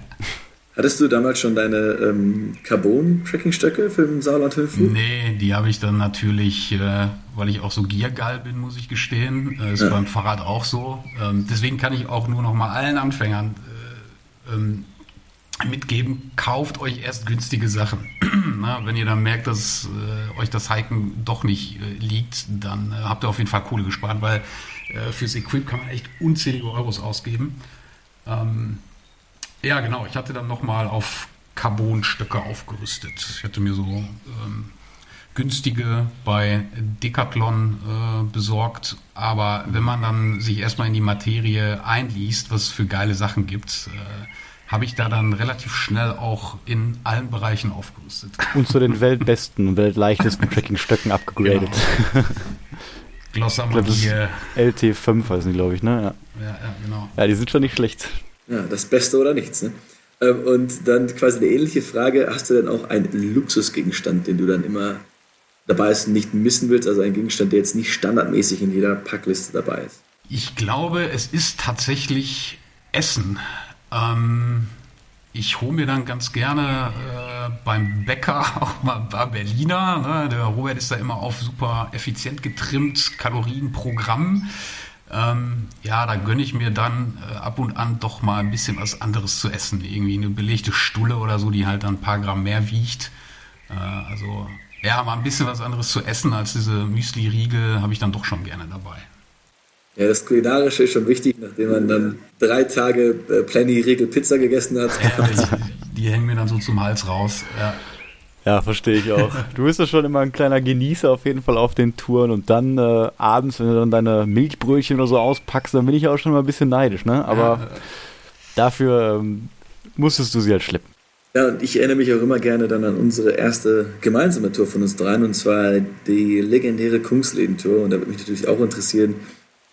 Hattest du damals schon deine ähm, Carbon-Tracking-Stöcke für den Sauerland-Höhenflug? Nee, die habe ich dann natürlich, äh, weil ich auch so Giergeil bin, muss ich gestehen. Äh, ist ja. beim Fahrrad auch so. Ähm, deswegen kann ich auch nur noch mal allen Anfängern ähm, mitgeben, kauft euch erst günstige Sachen. Na, wenn ihr dann merkt, dass äh, euch das Hiken doch nicht äh, liegt, dann äh, habt ihr auf jeden Fall Kohle gespart, weil äh, fürs Equip kann man echt unzählige Euros ausgeben. Ähm, ja, genau. Ich hatte dann nochmal auf Carbon-Stöcke aufgerüstet. Ich hatte mir so ähm, günstige bei Decathlon äh, besorgt. Aber wenn man dann sich erstmal in die Materie einliest, was es für geile Sachen gibt, äh, habe ich da dann relativ schnell auch in allen Bereichen aufgerüstet. Und zu den weltbesten und weltleichtesten Tracking-Stöcken abgegradet. Genau. Glossamogie. LT5 heißen die, glaube ich, ne? Ja. ja, ja, genau. Ja, die sind schon nicht schlecht. Ja, das Beste oder nichts, ne? Ähm, und dann quasi eine ähnliche Frage, hast du denn auch einen Luxusgegenstand, den du dann immer dabei ist und nicht missen willst, also ein Gegenstand, der jetzt nicht standardmäßig in jeder Packliste dabei ist? Ich glaube, es ist tatsächlich Essen. Ähm, ich hole mir dann ganz gerne äh, beim Bäcker auch mal ein paar Berliner. Ne? Der Robert ist da immer auf super effizient getrimmt, Kalorien pro Gramm. Ähm, ja, da gönne ich mir dann äh, ab und an doch mal ein bisschen was anderes zu essen. Irgendwie eine belegte Stulle oder so, die halt dann ein paar Gramm mehr wiegt. Äh, also ja, mal ein bisschen was anderes zu essen als diese Müsli-Riegel habe ich dann doch schon gerne dabei. Ja, das Kulinarische ist schon wichtig, nachdem man dann drei Tage äh, Plenny-Riegel Pizza gegessen hat. Ja, die, die, hängen mir dann so zum Hals raus. Ja. Ja, verstehe ich auch. Du bist ja schon immer ein kleiner Genießer auf jeden Fall auf den Touren und dann äh, abends, wenn du dann deine Milchbrötchen oder so auspackst, dann bin ich auch schon mal ein bisschen neidisch, ne? Aber ja. dafür ähm, musstest du sie halt schleppen. Ja, und ich erinnere mich auch immer gerne dann an unsere erste gemeinsame Tour von uns dreien, und zwar die legendäre Kungsleden-Tour. Und da würde mich natürlich auch interessieren,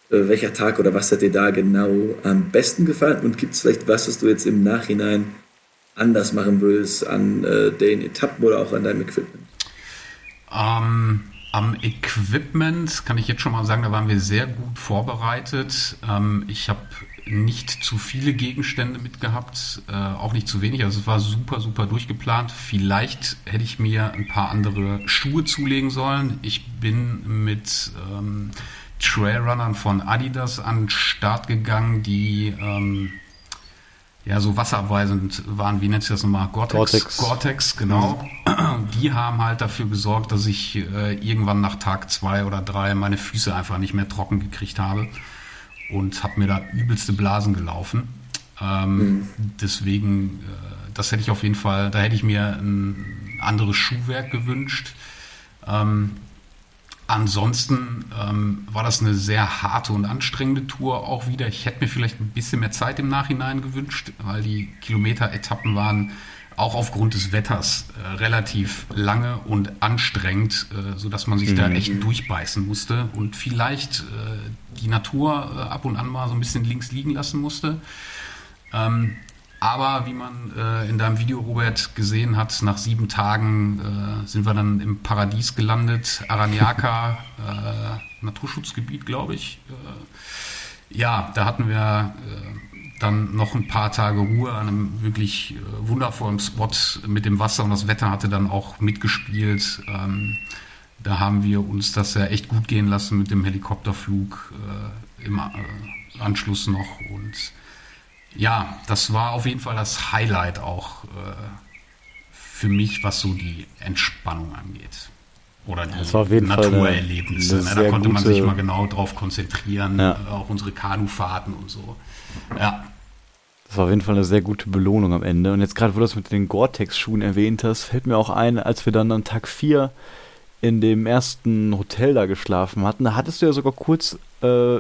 äh, welcher Tag oder was hat dir da genau am besten gefallen? Und gibt es vielleicht was, was du jetzt im Nachhinein anders machen würdest an äh, den Etappen oder auch an deinem Equipment? Ähm, am Equipment kann ich jetzt schon mal sagen, da waren wir sehr gut vorbereitet. Ähm, ich habe nicht zu viele Gegenstände mitgehabt, äh, auch nicht zu wenig. Also es war super, super durchgeplant. Vielleicht hätte ich mir ein paar andere Schuhe zulegen sollen. Ich bin mit ähm, Trailrunnern von Adidas an den Start gegangen, die ähm, ja so wasserabweisend waren. Wie nennt sich das nochmal? Gore-Tex. Gore-Tex, genau. Mhm. Die haben halt dafür gesorgt, dass ich äh, irgendwann nach Tag zwei oder drei meine Füße einfach nicht mehr trocken gekriegt habe und habe mir da übelste Blasen gelaufen. Ähm, mhm. Deswegen, äh, das hätte ich auf jeden Fall, da hätte ich mir ein anderes Schuhwerk gewünscht. Ähm, ansonsten ähm, war das eine sehr harte und anstrengende Tour auch wieder. Ich hätte mir vielleicht ein bisschen mehr Zeit im Nachhinein gewünscht, weil die Kilometer-Etappen waren auch aufgrund des Wetters äh, relativ lange und anstrengend, äh, so dass man sich mhm. da echt durchbeißen musste und vielleicht äh, die Natur äh, ab und an mal so ein bisschen links liegen lassen musste. Ähm, aber wie man äh, in deinem Video, Robert, gesehen hat, nach sieben Tagen äh, sind wir dann im Paradies gelandet. Aranyaka, Naturschutzgebiet, glaube ich. ja, da hatten wir dann noch ein paar Tage Ruhe an einem wirklich äh, wundervollen Spot mit dem Wasser und das Wetter hatte dann auch mitgespielt. Ähm, da haben wir uns das ja echt gut gehen lassen mit dem Helikopterflug äh, im äh, Anschluss noch. Und ja, das war auf jeden Fall das Highlight auch äh, für mich, was so die Entspannung angeht. Oder die Naturerlebnisse. Ne? Da konnte man sich mal genau drauf konzentrieren, ja. Äh, auch unsere Kanufahrten und so. Ja, das war auf jeden Fall eine sehr gute Belohnung am Ende. Und jetzt gerade, wo du das mit den Gore-Tex-Schuhen erwähnt hast, fällt mir auch ein, als wir dann am Tag 4 in dem ersten Hotel da geschlafen hatten, da hattest du ja sogar kurz äh,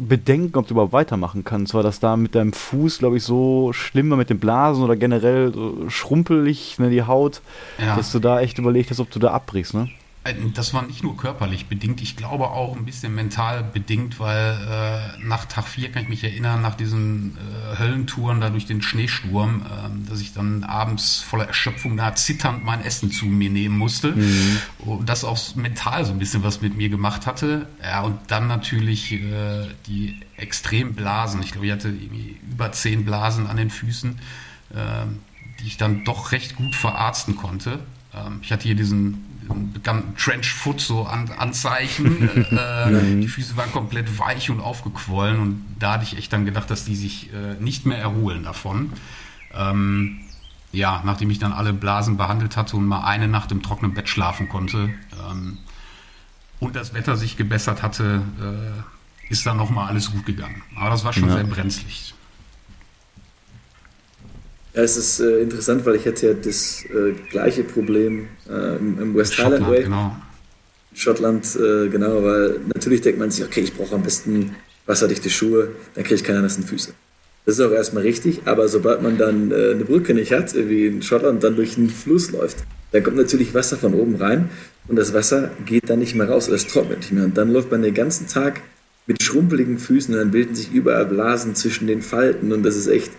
Bedenken, ob du überhaupt weitermachen kannst. War das da mit deinem Fuß, glaube ich, so schlimmer mit den Blasen oder generell so schrumpelig, ne, die Haut, ja. dass du da echt überlegt hast, ob du da abbrichst, ne? Äh, das war nicht nur körperlich bedingt, ich glaube auch ein bisschen mental bedingt, weil äh, nach Tag 4 kann ich mich erinnern, nach diesen äh, Höllentouren da durch den Schneesturm, äh, dass ich dann abends voller Erschöpfung da zitternd mein Essen zu mir nehmen musste mhm. und das auch mental so ein bisschen was mit mir gemacht hatte. Ja, und dann natürlich äh, die extremen Blasen. Ich glaube, ich hatte irgendwie über zehn Blasen an den Füßen, ähm, die ich dann doch recht gut verarzten konnte. Ähm, ich hatte hier diesen bekannten Trenchfoot so an, Anzeichen. äh, mhm. die Füße waren komplett weich und aufgequollen und da hatte ich echt dann gedacht, dass die sich äh, nicht mehr erholen davon. Ähm, ja, nachdem ich dann alle Blasen behandelt hatte und mal eine Nacht im trockenen Bett schlafen konnte ähm, und das Wetter sich gebessert hatte, äh, ist dann nochmal alles gut gegangen. Aber das war schon ja. sehr brenzlig. Ja, es ist äh, interessant, weil ich hatte ja das äh, gleiche Problem äh, im, im, West Schottland, Highland Way. Genau. Schottland, äh, genau, weil natürlich denkt man sich, okay, ich brauche am besten wasserdichte Schuhe, dann kriege ich keine nassen Füße. Das ist auch erstmal richtig, aber sobald man dann äh, eine Brücke nicht hat, wie in Schottland, dann durch einen Fluss läuft, dann kommt natürlich Wasser von oben rein und das Wasser geht dann nicht mehr raus, es trocknet nicht mehr. Und dann läuft man den ganzen Tag mit schrumpeligen Füßen und dann bilden sich überall Blasen zwischen den Falten und das ist echt,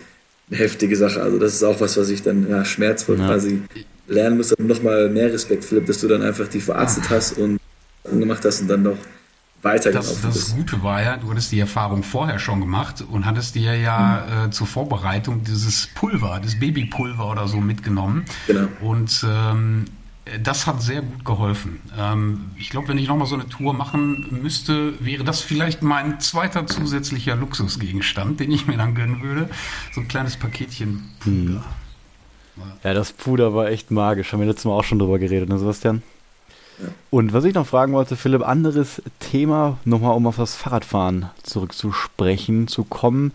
eine heftige Sache. Also das ist auch was, was ich dann ja, schmerzvoll ja. quasi lernen muss. Aber nochmal mehr Respekt, Philipp, dass du dann einfach die verarztet Ach. hast und gemacht hast und dann noch weitergelaufen das, das Gute war ja, du hattest die Erfahrung vorher schon gemacht und hattest dir ja mhm. äh, zur Vorbereitung dieses Pulver, das Babypulver oder so mitgenommen. Genau. Und ähm, das hat sehr gut geholfen. Ähm, ich glaube, wenn ich nochmal so eine Tour machen müsste, wäre das vielleicht mein zweiter zusätzlicher Luxusgegenstand, den ich mir dann gönnen würde. So ein kleines Paketchen Puder. Hm. Ja, das Puder war echt magisch. Haben wir letztes Mal auch schon drüber geredet, ne, Sebastian? Und was ich noch fragen wollte, Philipp, anderes Thema, nochmal um auf das Fahrradfahren zurückzusprechen, zu kommen.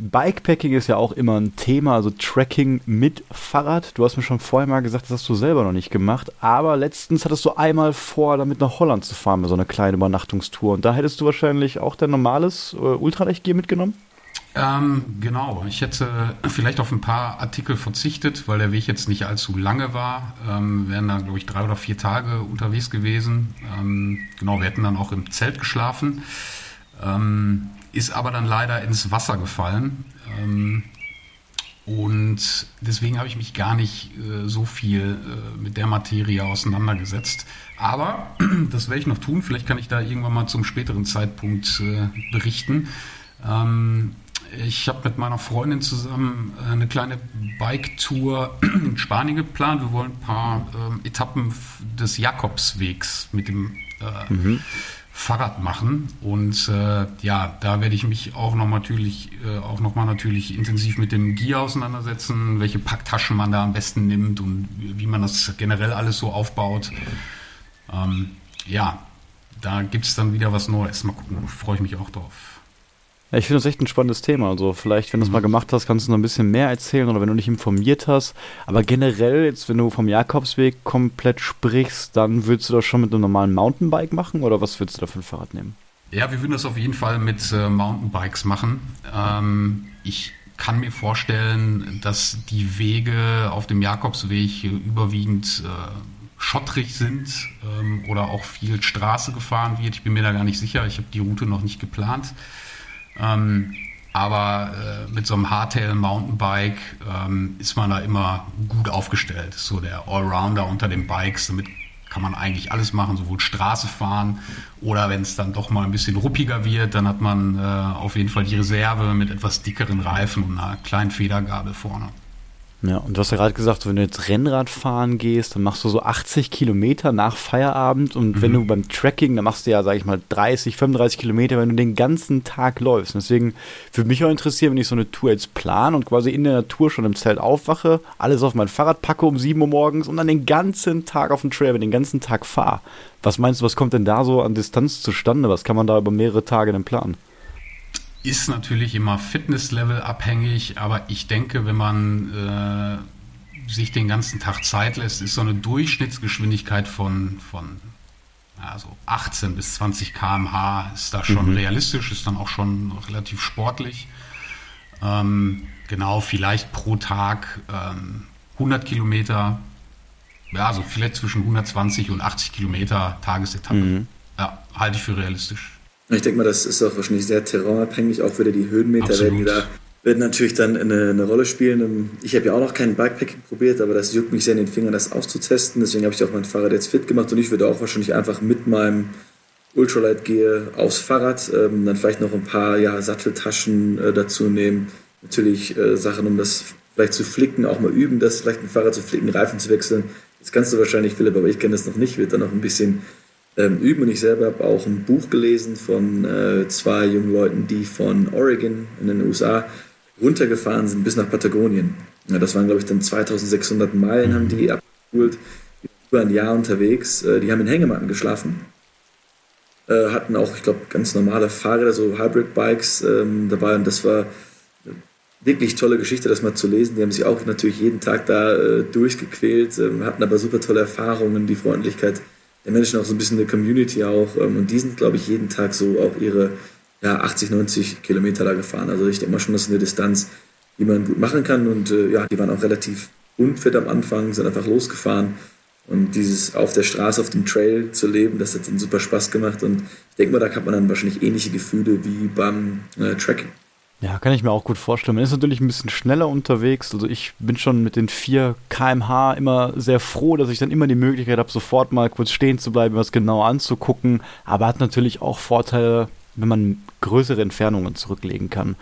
Bikepacking ist ja auch immer ein Thema, also Tracking mit Fahrrad. Du hast mir schon vorher mal gesagt, das hast du selber noch nicht gemacht, aber letztens hattest du einmal vor, damit nach Holland zu fahren, so einer kleinen Übernachtungstour. Und da hättest du wahrscheinlich auch dein normales äh, Ultraleicht-Gear mitgenommen? Ähm, genau, ich hätte vielleicht auf ein paar Artikel verzichtet, weil der Weg jetzt nicht allzu lange war. Ähm, wären da, glaube ich, drei oder vier Tage unterwegs gewesen. Ähm, genau, wir hätten dann auch im Zelt geschlafen. Ähm, ist aber dann leider ins Wasser gefallen. Ähm, und deswegen habe ich mich gar nicht äh, so viel äh, mit der Materie auseinandergesetzt. Aber das werde ich noch tun. Vielleicht kann ich da irgendwann mal zum späteren Zeitpunkt äh, berichten. Ähm, ich habe mit meiner Freundin zusammen äh, eine kleine Bike-Tour in Spanien geplant. Wir wollen ein paar ähm, Etappen des Jakobswegs mit dem äh, mhm. Fahrrad machen. Und äh, ja, da werde ich mich auch noch natürlich, äh, auch noch mal natürlich intensiv mit dem Gear auseinandersetzen, welche Packtaschen man da am besten nimmt und wie man das generell alles so aufbaut. Ähm, ja, da gibt es dann wieder was Neues. Mal gucken, freue ich mich auch drauf. Ja, ich finde das echt ein spannendes Thema. Also vielleicht, wenn du es mal mhm. gemacht hast, kannst du noch ein bisschen mehr erzählen oder wenn du dich informiert hast. Aber generell, jetzt wenn du vom Jakobsweg komplett sprichst, dann würdest du das schon mit einem normalen Mountainbike machen oder was würdest du da für ein Fahrrad nehmen? Ja, wir würden das auf jeden Fall mit äh, Mountainbikes machen. Ähm, ich kann mir vorstellen, dass die Wege auf dem Jakobsweg überwiegend äh, schottrig sind ähm, oder auch viel Straße gefahren wird. Ich bin mir da gar nicht sicher. Ich habe die Route noch nicht geplant. Ähm, aber äh, mit so einem Hardtail Mountainbike ähm, ist man da immer gut aufgestellt. So der Allrounder unter den Bikes. Damit kann man eigentlich alles machen, sowohl Straße fahren oder wenn es dann doch mal ein bisschen ruppiger wird, dann hat man äh, auf jeden Fall die Reserve mit etwas dickeren Reifen und einer kleinen Federgabel vorne. Ja, und du hast ja gerade gesagt, wenn du jetzt Rennrad fahren gehst, dann machst du so 80 Kilometer nach Feierabend und mhm. wenn du beim Tracking, dann machst du ja, sag ich mal, 30, 35 Kilometer, wenn du den ganzen Tag läufst. Und deswegen würde mich auch interessieren, wenn ich so eine Tour jetzt plan und quasi in der Natur schon im Zelt aufwache, alles auf mein Fahrrad packe um 7 Uhr morgens und dann den ganzen Tag auf dem Trail, den ganzen Tag fahre. Was meinst du, was kommt denn da so an Distanz zustande? Was kann man da über mehrere Tage denn planen? Ist natürlich immer Fitnesslevel abhängig, aber ich denke, wenn man äh, sich den ganzen Tag Zeit lässt, ist so eine Durchschnittsgeschwindigkeit von, von also 18 bis 20 km/h ist da schon mhm. realistisch, ist dann auch schon relativ sportlich. Ähm, genau, vielleicht pro Tag ähm, 100 Kilometer, ja, also vielleicht zwischen 120 und 80 Kilometer Tagesetappe. Mhm. Ja, halte ich für realistisch. Ich denke mal, das ist auch wahrscheinlich sehr terrainabhängig, auch wieder die Höhenmeter Absolut. werden da werden natürlich dann eine, eine Rolle spielen. Ich habe ja auch noch kein Bikepacking probiert, aber das juckt mich sehr in den Fingern, das auszutesten. Deswegen habe ich auch mein Fahrrad jetzt fit gemacht und ich würde auch wahrscheinlich einfach mit meinem Ultralight Gear aufs Fahrrad, ähm, dann vielleicht noch ein paar ja, Satteltaschen äh, dazu nehmen. Natürlich äh, Sachen, um das vielleicht zu flicken, auch mal üben, das vielleicht ein Fahrrad zu flicken, Reifen zu wechseln. Das kannst du wahrscheinlich, Philipp, aber ich kenne das noch nicht. Wird dann noch ein bisschen ähm, üben. Und ich selber habe auch ein Buch gelesen von äh, zwei jungen Leuten, die von Oregon in den USA runtergefahren sind bis nach Patagonien. Ja, das waren, glaube ich, dann 2600 Meilen, haben die abgeholt, über ein Jahr unterwegs. Äh, die haben in Hängematten geschlafen. Äh, hatten auch, ich glaube, ganz normale Fahrräder, so Hybrid-Bikes ähm, dabei. Und das war wirklich tolle Geschichte, das mal zu lesen. Die haben sich auch natürlich jeden Tag da äh, durchgequält, ähm, hatten aber super tolle Erfahrungen, die Freundlichkeit der Menschen auch so ein bisschen eine Community auch. Ähm, und die sind, glaube ich, jeden Tag so auch ihre ja, 80, 90 Kilometer da gefahren. Also ich denke mal schon, das ist eine Distanz, die man gut machen kann. Und äh, ja, die waren auch relativ unfit am Anfang, sind einfach losgefahren. Und dieses auf der Straße, auf dem Trail zu leben, das hat ihnen super Spaß gemacht. Und ich denke mal, da hat man dann wahrscheinlich ähnliche Gefühle wie beim äh, Tracking. Ja, kann ich mir auch gut vorstellen. Man ist natürlich ein bisschen schneller unterwegs. Also ich bin schon mit den 4 kmh immer sehr froh, dass ich dann immer die Möglichkeit habe, sofort mal kurz stehen zu bleiben, was genau anzugucken. Aber hat natürlich auch Vorteile, wenn man größere Entfernungen zurücklegen kann.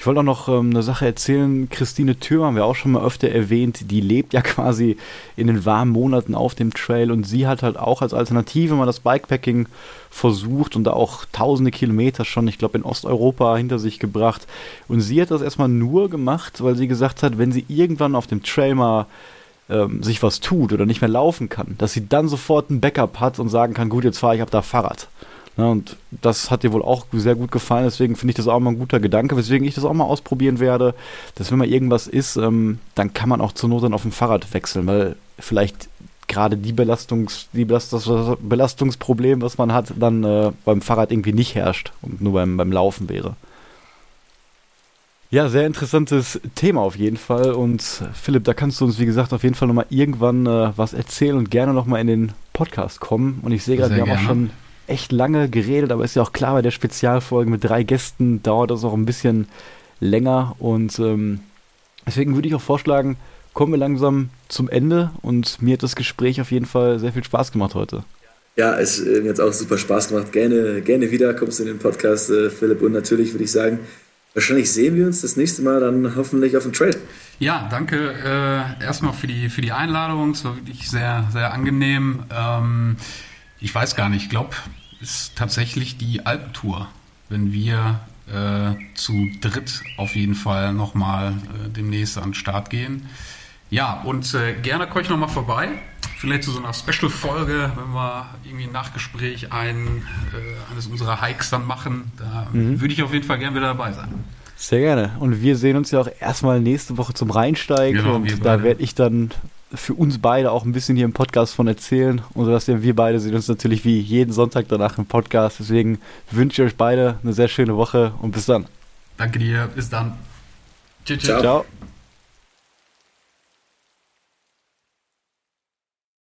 Ich wollte auch noch ähm, eine Sache erzählen. Christine Thür haben wir auch schon mal öfter erwähnt. Die lebt ja quasi in den warmen Monaten auf dem Trail und sie hat halt auch als Alternative mal das Bikepacking versucht und da auch tausende Kilometer schon, ich glaube, in Osteuropa hinter sich gebracht. Und sie hat das erstmal nur gemacht, weil sie gesagt hat, wenn sie irgendwann auf dem Trail mal ähm, sich was tut oder nicht mehr laufen kann, dass sie dann sofort ein Backup hat und sagen kann, gut, jetzt fahre ich ab da Fahrrad. Ja, und das hat dir wohl auch sehr gut gefallen, deswegen finde ich das auch mal ein guter Gedanke, weswegen ich das auch mal ausprobieren werde, dass wenn mal irgendwas ist, ähm, dann kann man auch zur Not dann auf dem Fahrrad wechseln, weil vielleicht gerade die Belastungs, die Belastungs Belastungsproblem, was man hat, dann äh, beim Fahrrad irgendwie nicht herrscht und nur beim, beim Laufen wäre. Ja, sehr interessantes Thema auf jeden Fall. Und Philipp, da kannst du uns, wie gesagt, auf jeden Fall nochmal irgendwann äh, was erzählen und gerne nochmal in den Podcast kommen. Und ich sehe gerade, wir haben auch schon echt lange geredet, aber ist ja auch klar, bei der Spezialfolge mit drei Gästen dauert das auch ein bisschen länger. Und ähm, deswegen würde ich auch vorschlagen, kommen wir langsam zum Ende. Und mir hat das Gespräch auf jeden Fall sehr viel Spaß gemacht heute. Ja, es hat äh, jetzt auch super Spaß gemacht. Gerne, gerne wieder kommst du in den Podcast, äh, Philipp. Und natürlich würde ich sagen, Wahrscheinlich sehen wir uns das nächste Mal dann hoffentlich auf dem Trail. Ja, danke äh, erstmal für die, für die Einladung. Es war wirklich sehr, sehr angenehm. Ähm, ich weiß gar nicht, ich glaube, ist tatsächlich die Alpentour, wenn wir äh, zu dritt auf jeden Fall nochmal äh, demnächst an den Start gehen. Ja, und äh, gerne komme ich nochmal vorbei. Vielleicht zu so einer Special-Folge, wenn wir irgendwie ein Nachgespräch ein, äh, eines unserer Hikes dann machen. Da mhm. würde ich auf jeden Fall gerne wieder dabei sein. Sehr gerne. Und wir sehen uns ja auch erstmal nächste Woche zum Rheinsteigen. Genau, und da werde ich dann für uns beide auch ein bisschen hier im Podcast von erzählen. Und Sebastian, wir beide sehen uns natürlich wie jeden Sonntag danach im Podcast. Deswegen wünsche ich euch beide eine sehr schöne Woche und bis dann. Danke dir. Bis dann. Ciao. Ciao.